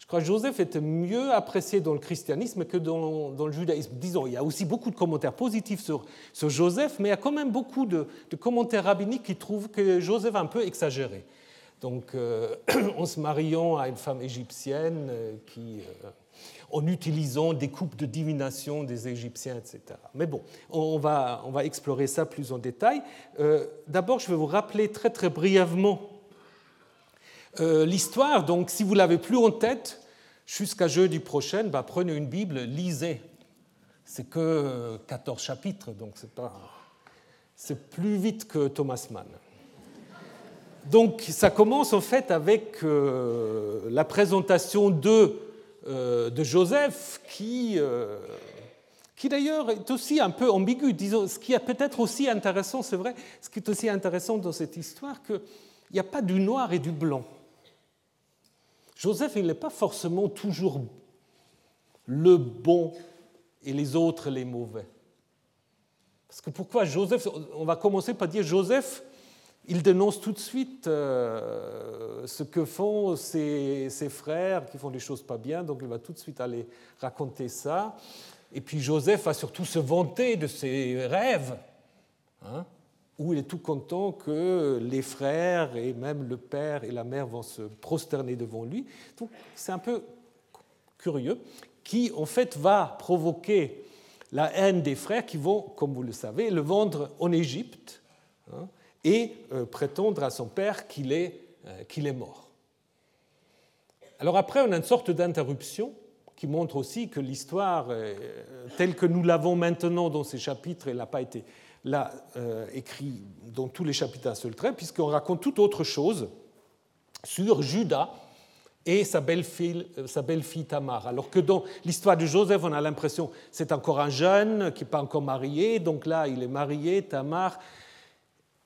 S2: crois que Joseph était mieux apprécié dans le christianisme que dans, le judaïsme. Disons, il y a aussi beaucoup de commentaires positifs sur, Joseph, mais il y a quand même beaucoup de, commentaires rabbiniques qui trouvent que Joseph a un peu exagéré. Donc, euh, en se mariant à une femme égyptienne euh, euh, en utilisant des coupes de divination des Égyptiens, etc. Mais bon, on va, explorer ça plus en détail. D'abord, je vais vous rappeler très très brièvement euh, l'histoire. Donc, si vous l'avez plus en tête, jusqu'à jeudi prochain, bah, prenez une Bible, lisez. C'est que 14 chapitres, donc c'est pas, c'est plus vite que Thomas Mann. Donc, ça commence en fait avec euh, la présentation de euh, de Joseph qui, euh, qui d'ailleurs est aussi un peu ambigu. Disons, ce qui est peut-être aussi intéressant, c'est vrai, ce qui est aussi intéressant dans cette histoire, qu'il n'y a pas du noir et du blanc. Joseph, il n'est pas forcément toujours le bon et les autres les mauvais. Parce que pourquoi Joseph On va commencer par dire Joseph, il dénonce tout de suite euh, ce que font ses, frères qui font des choses pas bien, donc il va tout de suite aller raconter ça. Et puis Joseph va surtout se vanter de ses rêves, hein, où il est tout content que les frères et même le père et la mère vont se prosterner devant lui. Donc c'est un peu curieux, qui en fait va provoquer la haine des frères qui vont, comme vous le savez, le vendre en Égypte hein, et euh, prétendre à son père qu'il est, euh, qu'il est mort. Alors après, on a une sorte d'interruption qui montre aussi que l'histoire, euh, telle que nous l'avons maintenant dans ces chapitres, elle n'a pas été là écrit dans tous les chapitres d'un seul trait, puisqu'on raconte toute autre chose sur Judas et sa belle-fille, sa belle-fille Tamar. Alors que dans l'histoire de Joseph, on a l'impression c'est encore un jeune qui n'est pas encore marié, donc là il est marié, Tamar.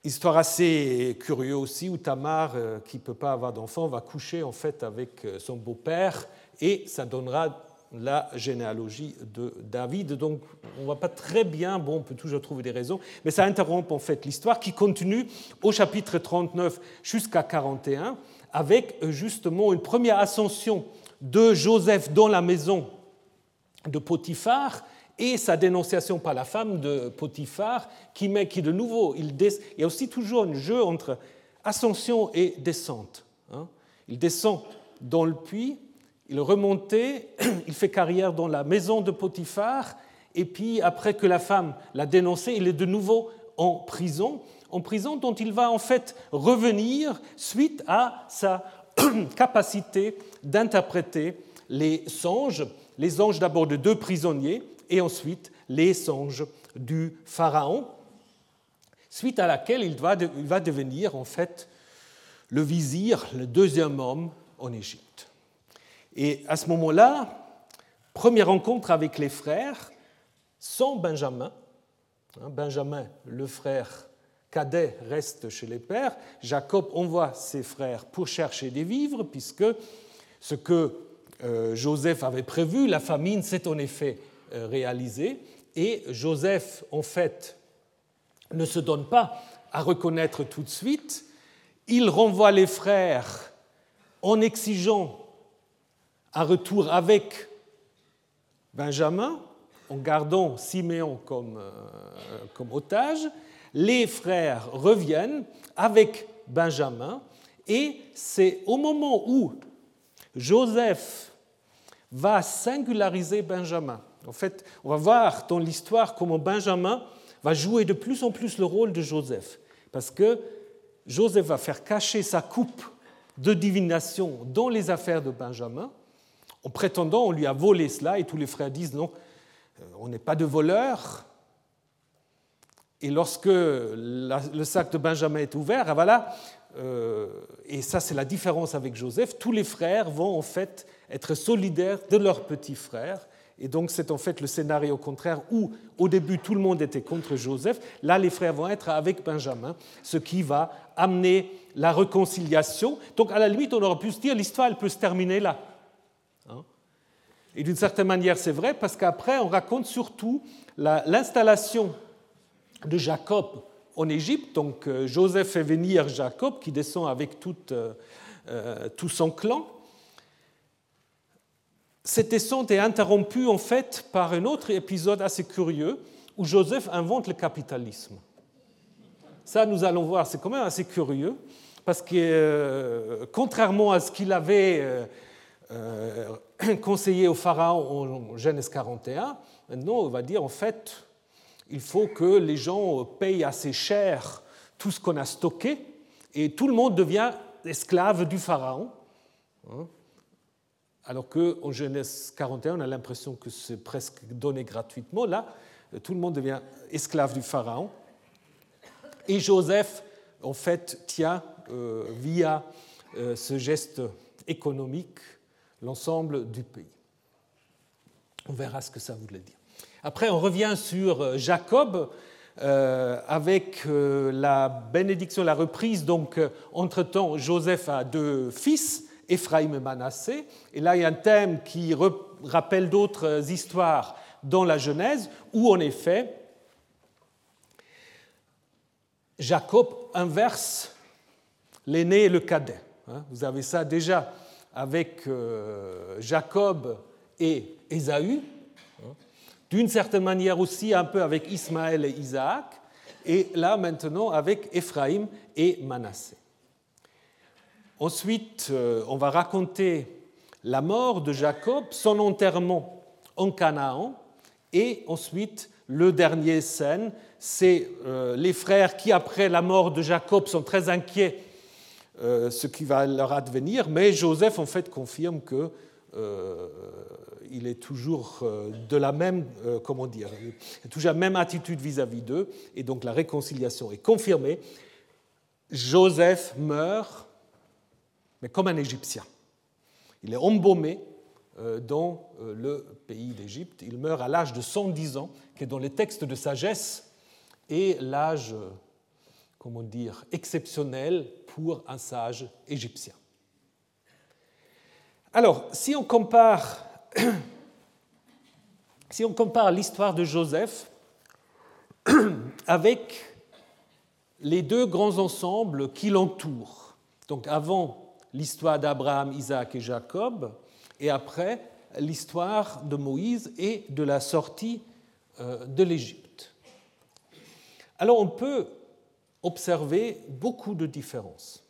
S2: Histoire assez curieuse aussi où Tamar, euh, qui ne peut pas avoir d'enfant, va coucher en fait avec euh, son beau-père et ça donnera la généalogie de David. Donc on ne voit pas très bien, bon, on peut toujours trouver des raisons, mais ça interrompt en fait l'histoire qui continue au chapitre 39 jusqu'à 41 avec euh, justement une première ascension de Joseph dans la maison de Potiphar et sa dénonciation par la femme de Potiphar qui met qui de nouveau il, il y a aussi toujours un jeu entre ascension et descente. Hein. Il descend dans le puits, il remontait, il fait carrière dans la maison de Potiphar et puis après que la femme l'a dénoncé, il est de nouveau en prison en prison dont il va en fait revenir suite à sa capacité d'interpréter les songes, les anges d'abord de deux prisonniers et ensuite les songes du Pharaon, suite à laquelle il va, il va devenir en fait le vizir, le deuxième homme en Égypte. Et à ce moment-là, première rencontre avec les frères, sans Benjamin, hein, Benjamin, le frère cadet reste chez les pères. Jacob envoie ses frères pour chercher des vivres, puisque ce que euh, Joseph avait prévu, la famine s'est en effet euh, réalisée. Et Joseph, en fait, ne se donne pas à reconnaître tout de suite. Il renvoie les frères en exigeant un retour avec Benjamin, en gardant Siméon comme, euh, comme otage. Les frères reviennent avec Benjamin. Et c'est au moment où Joseph va singulariser Benjamin. En fait, on va voir dans l'histoire comment Benjamin va jouer de plus en plus le rôle de Joseph, parce que Joseph va faire cacher sa coupe de divination dans les affaires de Benjamin, en prétendant on lui a volé cela, et tous les frères disent non, euh, on n'est pas de voleurs, et lorsque le sac de Benjamin est ouvert, ah, voilà, euh, et ça c'est la différence avec Joseph, tous les frères vont en fait être solidaires de leur petit frère. Et donc c'est en fait le scénario contraire où au début tout le monde était contre Joseph. Là les frères vont être avec Benjamin, ce qui va amener la réconciliation. Donc à la limite on aurait pu se dire l'histoire elle peut se terminer là. Et d'une certaine manière c'est vrai parce qu'après on raconte surtout l'installation de Jacob en Égypte. Donc euh, Joseph fait venir Jacob qui descend avec tout, euh, euh, tout son clan. Cette descente est interrompue en fait par un autre épisode assez curieux où Joseph invente le capitalisme. Ça, nous allons voir, c'est quand même assez curieux parce que contrairement à ce qu'il avait conseillé au Pharaon en Genèse 41, maintenant on va dire en fait il faut que les gens payent assez cher tout ce qu'on a stocké, et tout le monde devient esclave du Pharaon. Hein. Alors qu'en Genèse 41, on a l'impression que c'est presque donné gratuitement. Là, tout le monde devient esclave du Pharaon. Et Joseph, en fait, tient, euh, via euh, ce geste économique, l'ensemble du pays. On verra ce que ça voulait dire. Après, on revient sur euh, Jacob euh, avec euh, la bénédiction, la reprise. Donc, entre-temps, Joseph a deux fils, Ephraim et Manassé. Et là, il y a un thème qui rappelle d'autres histoires dans la Genèse, où en effet, Jacob inverse l'aîné et le cadet. Hein. Vous avez ça déjà avec Jacob et Ésaü d'une certaine manière aussi un peu avec Ismaël et Isaac, et là maintenant avec Éphraïm et Manassé. Ensuite, euh, on va raconter la mort de Jacob, son enterrement en Canaan Et ensuite, le dernier scène, c'est euh, les frères qui, après la mort de Jacob, sont très inquiets euh, ce qui va leur advenir, mais Joseph, en fait, confirme que euh, il est toujours de la même, comment dire, toujours la même attitude vis-à-vis d'eux, et donc la réconciliation est confirmée. Joseph meurt, mais comme un Égyptien. Il est embaumé dans le pays d'Égypte. Il meurt à l'âge de 110 ans, qui est dans les textes de sagesse et l'âge, comment dire, exceptionnel pour un sage égyptien. Alors, si on compare, si on compare l'histoire de Joseph avec les deux grands ensembles qui l'entourent, donc avant l'histoire d'Abraham, Isaac et Jacob, et après l'histoire de Moïse et de la sortie euh, de l'Égypte. Alors on peut observer beaucoup de différences.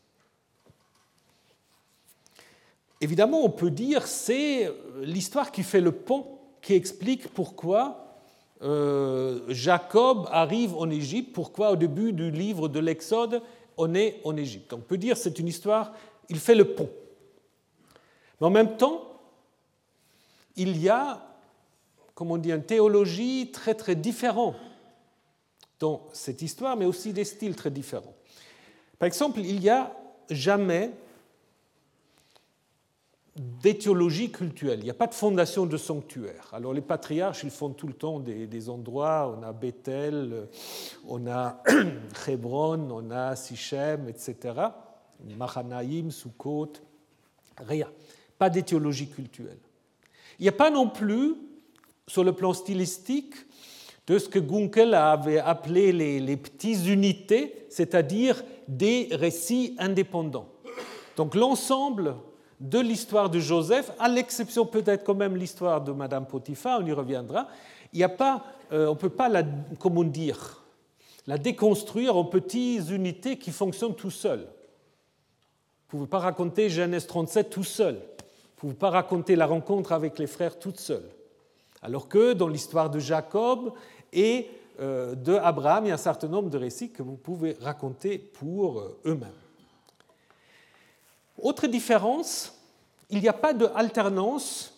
S2: Évidemment, on peut dire c'est l'histoire qui fait le pont, qui explique pourquoi euh, Jacob arrive en Égypte, pourquoi au début du livre de l'Exode on est en Égypte. On peut dire c'est une histoire, il fait le pont. Mais en même temps, il y a comme on dit, une théologie très très différente dans cette histoire, mais aussi des styles très différents. Par exemple, il n'y a jamais d'éthiologie culturelle. Il n'y a pas de fondation de sanctuaire. Alors les patriarches, ils font tout le temps des, endroits. On a Bethel, on a Hebron, on a Sichem, etc. Mahanaïm, Sukkot, rien. Pas d'éthiologie culturelle. Il n'y a pas non plus sur le plan stylistique de ce que Gunkel avait appelé les, petites unités, c'est-à-dire des récits indépendants. Donc l'ensemble de l'histoire de Joseph, à l'exception peut-être quand même l'histoire de Madame Potiphar, on y reviendra, il a pas, euh, on ne peut pas la, comment dire, la déconstruire en petites unités qui fonctionnent tout seuls. Vous ne pouvez pas raconter Genèse 37 tout seul. Vous ne pouvez pas raconter la rencontre avec les frères toute seule. Alors que dans l'histoire de Jacob et euh, de Abraham, il y a un certain nombre de récits que vous pouvez raconter pour euh, eux-mêmes. Autre différence, il n'y a pas d'alternance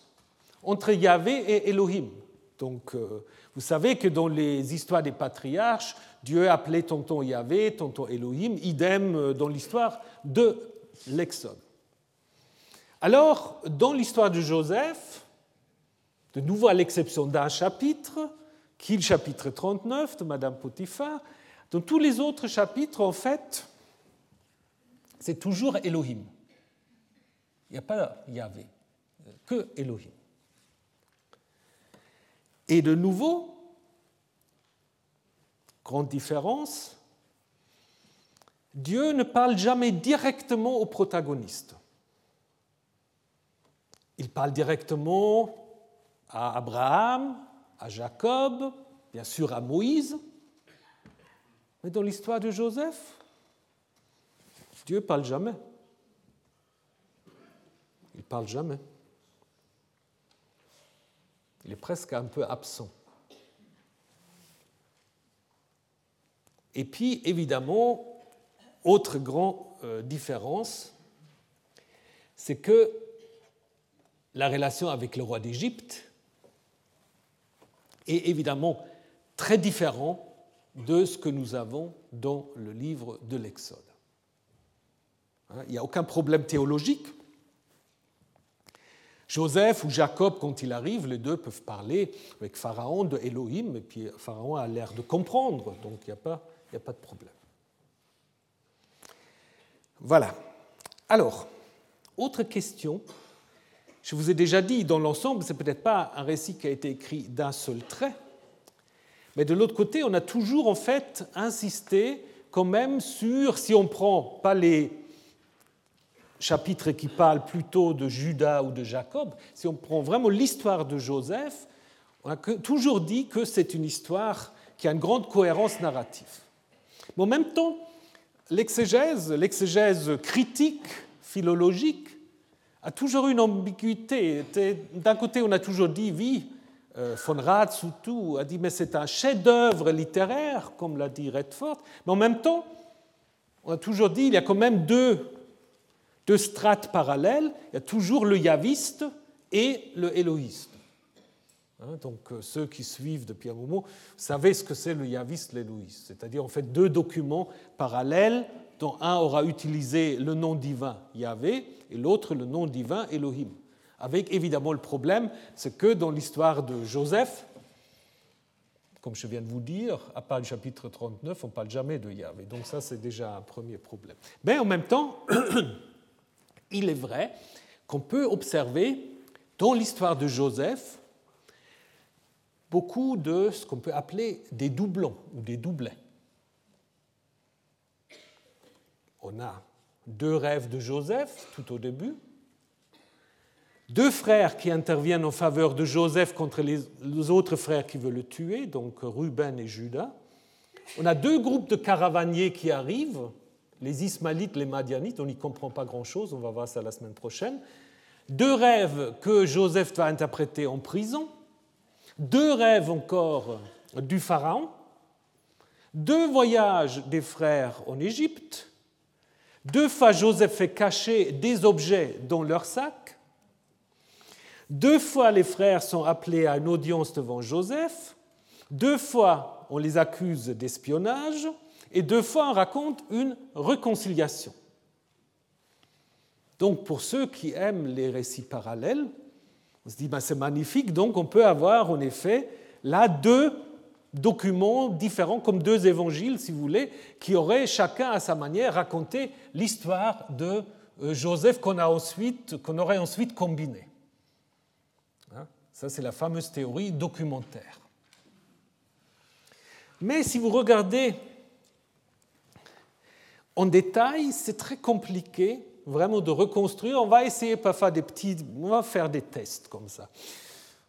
S2: entre Yahvé et Elohim. Donc, euh, vous savez que dans les histoires des patriarches, Dieu appelait tonton Yahvé, tonton Elohim, idem dans l'histoire de l'Exode. Alors, dans l'histoire de Joseph, de nouveau à l'exception d'un chapitre, qui est le chapitre 39 de Madame Potiphar. Dans tous les autres chapitres, en fait, c'est toujours Elohim. Il n'y a pas Yahvé, que Elohim. Et de nouveau, grande différence, Dieu ne parle jamais directement au protagoniste. Il parle directement à Abraham, à Jacob, bien sûr à Moïse. Mais dans l'histoire de Joseph, Dieu ne parle jamais. Il ne parle jamais. Il est presque un peu absent. Et puis, évidemment, autre grande euh, différence, c'est que la relation avec le roi d'Égypte est évidemment très différent de ce que nous avons dans le livre de l'Exode. Hein, il n'y a aucun problème théologique. Joseph ou Jacob, quand il arrive, les deux peuvent parler avec Pharaon de Elohim, et puis Pharaon a l'air de comprendre, donc il n'y a, a pas de problème. Voilà. Alors, autre question je vous ai déjà dit, dans l'ensemble, ce n'est peut-être pas un récit qui a été écrit d'un seul trait, mais de l'autre côté, on a toujours en fait insisté quand même sur, si on prend pas les chapitres qui parlent plutôt de Judas ou de Jacob, si on prend vraiment l'histoire de Joseph, on a toujours dit que c'est une histoire qui a une grande cohérence narrative. Mais en même temps, l'exégèse, l'exégèse critique, philologique, a toujours eu une ambiguïté. D'un côté, on a toujours dit, oui, euh, von Ratsutu a dit mais c'est un chef-d'œuvre littéraire, comme l'a dit Redford, mais en même temps, on a toujours dit il y a quand même deux, deux strates parallèles. Il y a toujours le yaviste et le éloïste. Hein, donc euh, ceux qui suivent depuis un moment savez ce que c'est le yaviste, l'éloïste, c'est-à-dire en fait deux documents parallèles dont un aura utilisé le nom divin Yahvé et l'autre le nom divin Elohim. Avec évidemment le problème, c'est que dans l'histoire de Joseph, comme je viens de vous dire, à part le chapitre 39, on ne parle jamais de Yahvé. Donc ça, c'est déjà un premier problème. Mais en même temps, il est vrai qu'on peut observer dans l'histoire de Joseph beaucoup de ce qu'on peut appeler des doublons ou des doublets. On a deux rêves de Joseph tout au début, deux frères qui interviennent en faveur de Joseph contre les, autres frères qui veulent le tuer, donc Ruben et Judas. On a deux groupes de caravaniers qui arrivent, les Ismaélites, les Madianites, on n'y comprend pas grand-chose, on va voir ça la semaine prochaine. Deux rêves que Joseph va interpréter en prison, deux rêves encore du Pharaon, deux voyages des frères en Égypte, deux fois Joseph fait cacher des objets dans leur sac, deux fois, les frères sont appelés à une audience devant Joseph. Deux fois, on les accuse d'espionnage. Et deux fois, on raconte une réconciliation. Donc, pour ceux qui aiment les récits parallèles, on se dit, ben, c'est magnifique. Donc, on peut avoir, en effet, là deux documents différents, comme deux évangiles, si vous voulez, qui auraient chacun à sa manière raconté l'histoire de euh, Joseph qu'on qu'on aurait ensuite combiné. Ça, c'est la fameuse théorie documentaire. Mais si vous regardez en détail, c'est très compliqué vraiment de reconstruire. On va essayer parfois des petits, on va faire des tests comme ça.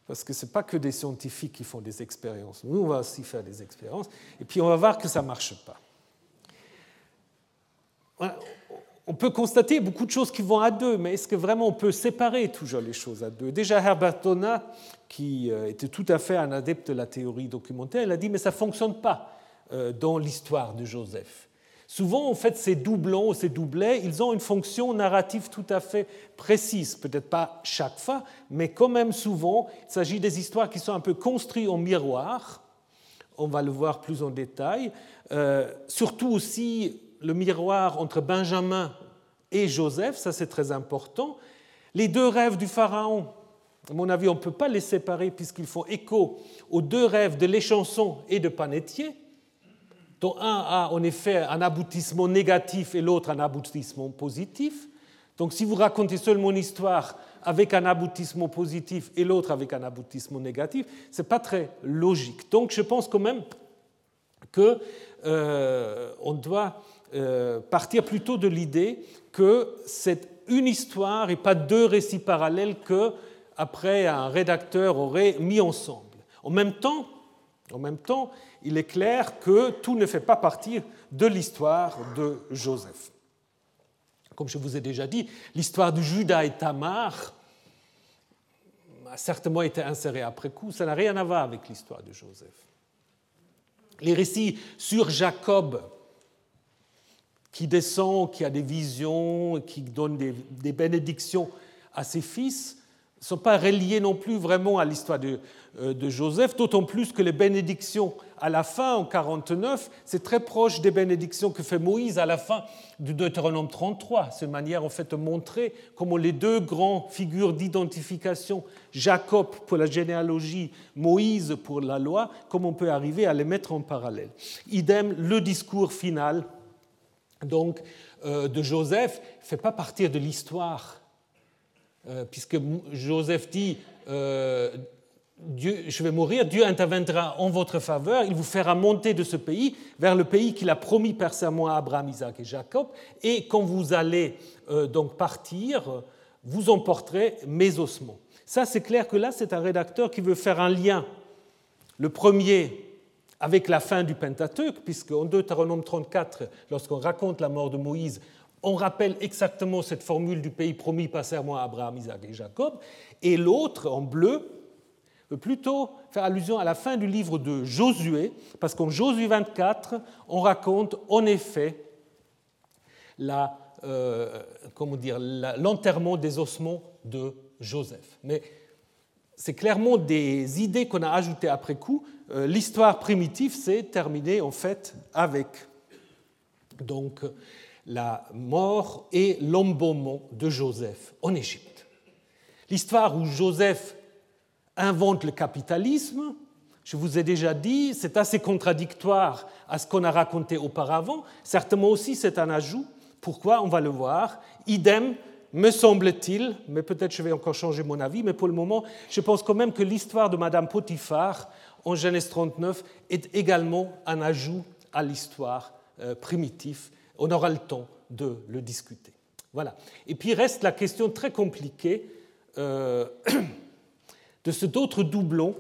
S2: Parce que ce n'est pas que des scientifiques qui font des expériences. Nous, on va aussi faire des expériences. Et puis, on va voir que ça ne marche pas on peut constater beaucoup de choses qui vont à deux, mais est-ce que vraiment on peut séparer toujours les choses à deux? Déjà, Herbert Tona, qui euh, était tout à fait un adepte de la théorie documentaire, il a dit mais ça ne fonctionne pas euh, dans l'histoire de Joseph. Souvent, en fait, ces doublons, ces doublets, ils ont une fonction narrative tout à fait précise. Peut-être pas chaque fois, mais quand même souvent, il s'agit des histoires qui sont un peu construites en miroir. On va le voir plus en détail. Euh, surtout aussi le miroir entre Benjamin et Joseph, ça c'est très important. Les deux rêves du Pharaon, à mon avis, on ne peut pas les séparer puisqu'ils font écho aux deux rêves de l'échanson et de Panétier, dont un a en effet un aboutissement négatif et l'autre un aboutissement positif. Donc si vous racontez seulement une histoire avec un aboutissement positif et l'autre avec un aboutissement négatif, ce n'est pas très logique. Donc je pense quand même qu'on euh, doit euh, partir plutôt de l'idée que c'est une histoire et pas deux récits parallèles que après un rédacteur aurait mis ensemble. En même temps, en même temps, il est clair que tout ne fait pas partie de l'histoire de Joseph. Comme je vous ai déjà dit, l'histoire de Judas et Tamar a certainement été insérée après coup, ça n'a rien à voir avec l'histoire de Joseph. Les récits sur Jacob qui descend, qui a des visions, qui donne des, bénédictions à ses fils, ne sont pas reliés non plus vraiment à l'histoire de, euh, de, Joseph, d'autant plus que les bénédictions à la fin, en 49, c'est très proche des bénédictions que fait Moïse à la fin du Deutéronome 33. C'est une manière en fait de montrer comment les deux grandes figures d'identification, Jacob pour la généalogie, Moïse pour la loi, comment on peut arriver à les mettre en parallèle. Idem, le discours final donc, euh, de Joseph ne fait pas partir de l'histoire, euh, puisque Joseph dit euh, Dieu, Je vais mourir, Dieu interviendra en votre faveur, il vous fera monter de ce pays vers le pays qu'il a promis par serment à Abraham, Isaac et Jacob, et quand vous allez donc partir, vous emporterez mes ossements. Ça, c'est clair que là, c'est un rédacteur qui veut faire un lien. Le premier avec la fin du Pentateuque, puisque en Deutéronome 34, lorsqu'on raconte la mort de Moïse, on rappelle exactement cette formule du pays promis par serment à Abraham, Isaac et Jacob, et l'autre, en bleu, veut plutôt faire allusion à la fin du livre de Josué, parce qu'en Josué 24, on raconte en effet la, euh, comment dire, l'enterrement des ossements de Joseph. Mais c'est clairement des idées qu'on a ajoutées après coup. Euh, l'histoire primitive s'est terminée en fait avec donc la mort et l'embaumement de Joseph en Égypte. L'histoire où Joseph invente le capitalisme, je vous ai déjà dit, c'est assez contradictoire à ce qu'on a raconté auparavant. Certainement aussi, c'est un ajout. Pourquoi? On va le voir. Idem, me semble-t-il, mais peut-être je vais encore changer mon avis, mais pour le moment, je pense quand même que l'histoire de Madame Potiphar en Genèse 39 est également un ajout à l'histoire euh, primitive. On aura le temps de le discuter. Voilà. Et puis reste la question très compliquée euh, de cet autre doublon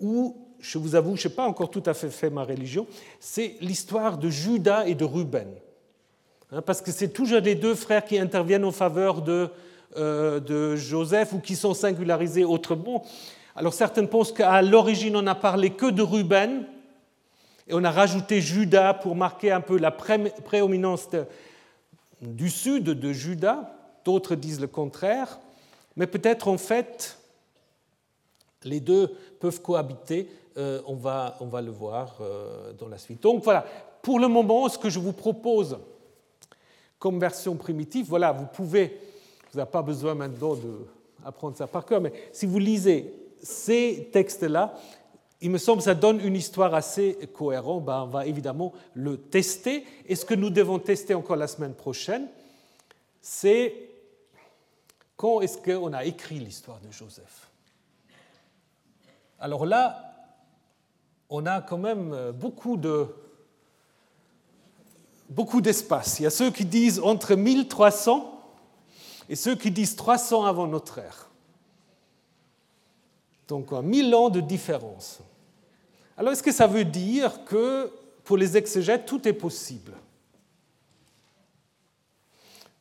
S2: où, je vous avoue, je n'ai pas encore tout à fait fait ma religion, c'est l'histoire de Judas et de Ruben. Hein, parce que c'est toujours les deux frères qui interviennent en faveur de, euh, de Joseph ou qui sont singularisés autrement. Alors certains pensent qu'à l'origine, on n'a parlé que de Ruben, et on a rajouté Judas pour marquer un peu la prééminence du sud de Judas. D'autres disent le contraire. Mais peut-être en fait, les deux peuvent cohabiter, euh, on, va, on, va, le voir euh, dans la suite. Donc voilà, pour le moment, ce que je vous propose comme version primitive, voilà, vous pouvez, vous n'avez pas besoin maintenant d'apprendre ça par cœur, mais si vous lisez ces textes-là, il me semble que ça donne une histoire assez cohérente. Ben, on va évidemment le tester. Et ce que nous devons tester encore la semaine prochaine, c'est quand est-ce qu'on a écrit l'histoire de Joseph alors là, on a quand même euh, beaucoup de beaucoup d'espace. Il y a ceux qui disent entre 1300 et ceux qui disent 300 avant notre ère. Donc 1000 ans de différence. Alors est-ce que ça veut dire que pour les exégètes, tout est possible?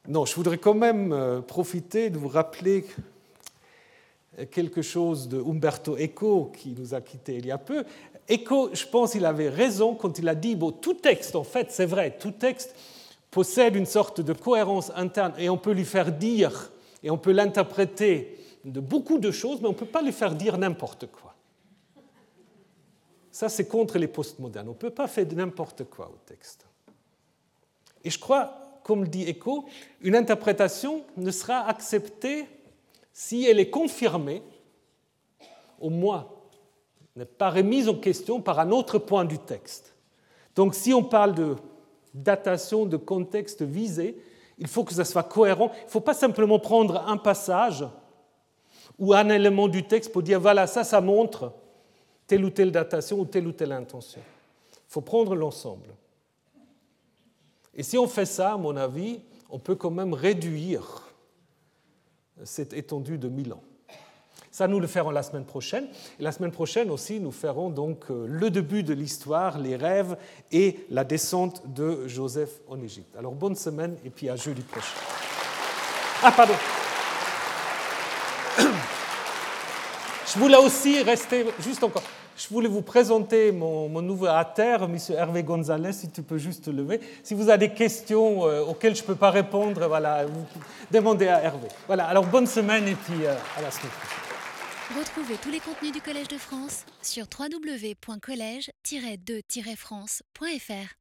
S2: Non, je voudrais quand même euh, profiter de vous rappeler quelque chose de Umberto Eco qui nous a quittés il y a peu. Eco, je pense qu'il avait raison quand il a dit, bon, tout texte, en fait, c'est vrai, tout texte possède une sorte de cohérence interne et on peut lui faire dire, et on peut l'interpréter de beaucoup de choses, mais on ne peut pas lui faire dire n'importe quoi. Ça, c'est contre les postmodernes. On ne peut pas faire n'importe quoi au texte. Et je crois, comme dit Eco, une interprétation ne sera acceptée si elle est confirmée, au moins n'est pas remise en question par un autre point du texte. Donc si on parle de datation, de contexte visé, il faut que ça soit cohérent. Il ne faut pas simplement prendre un passage ou un élément du texte pour dire voilà, ça, ça montre telle ou telle datation ou telle ou telle intention. Il faut prendre l'ensemble. Et si on fait ça, à mon avis, on peut quand même réduire cette étendue de 1000 ans. Ça, nous le ferons la semaine prochaine. Et la semaine prochaine aussi, nous ferons donc euh, le début de l'histoire, les rêves et la descente de Joseph en Égypte. Alors bonne semaine et puis à jeudi prochain. Ah, pardon. Je voulais aussi rester juste encore. Je voulais vous présenter mon, nouveau ater, M. Hervé Gonzalez, si tu peux juste te lever. Si vous avez des questions euh, auxquelles je ne peux pas répondre, voilà, demandez à Hervé. Voilà, alors bonne semaine et puis euh, à la semaine prochaine.
S1: Retrouvez tous les contenus du Collège de France sur www.colège-2-france.fr.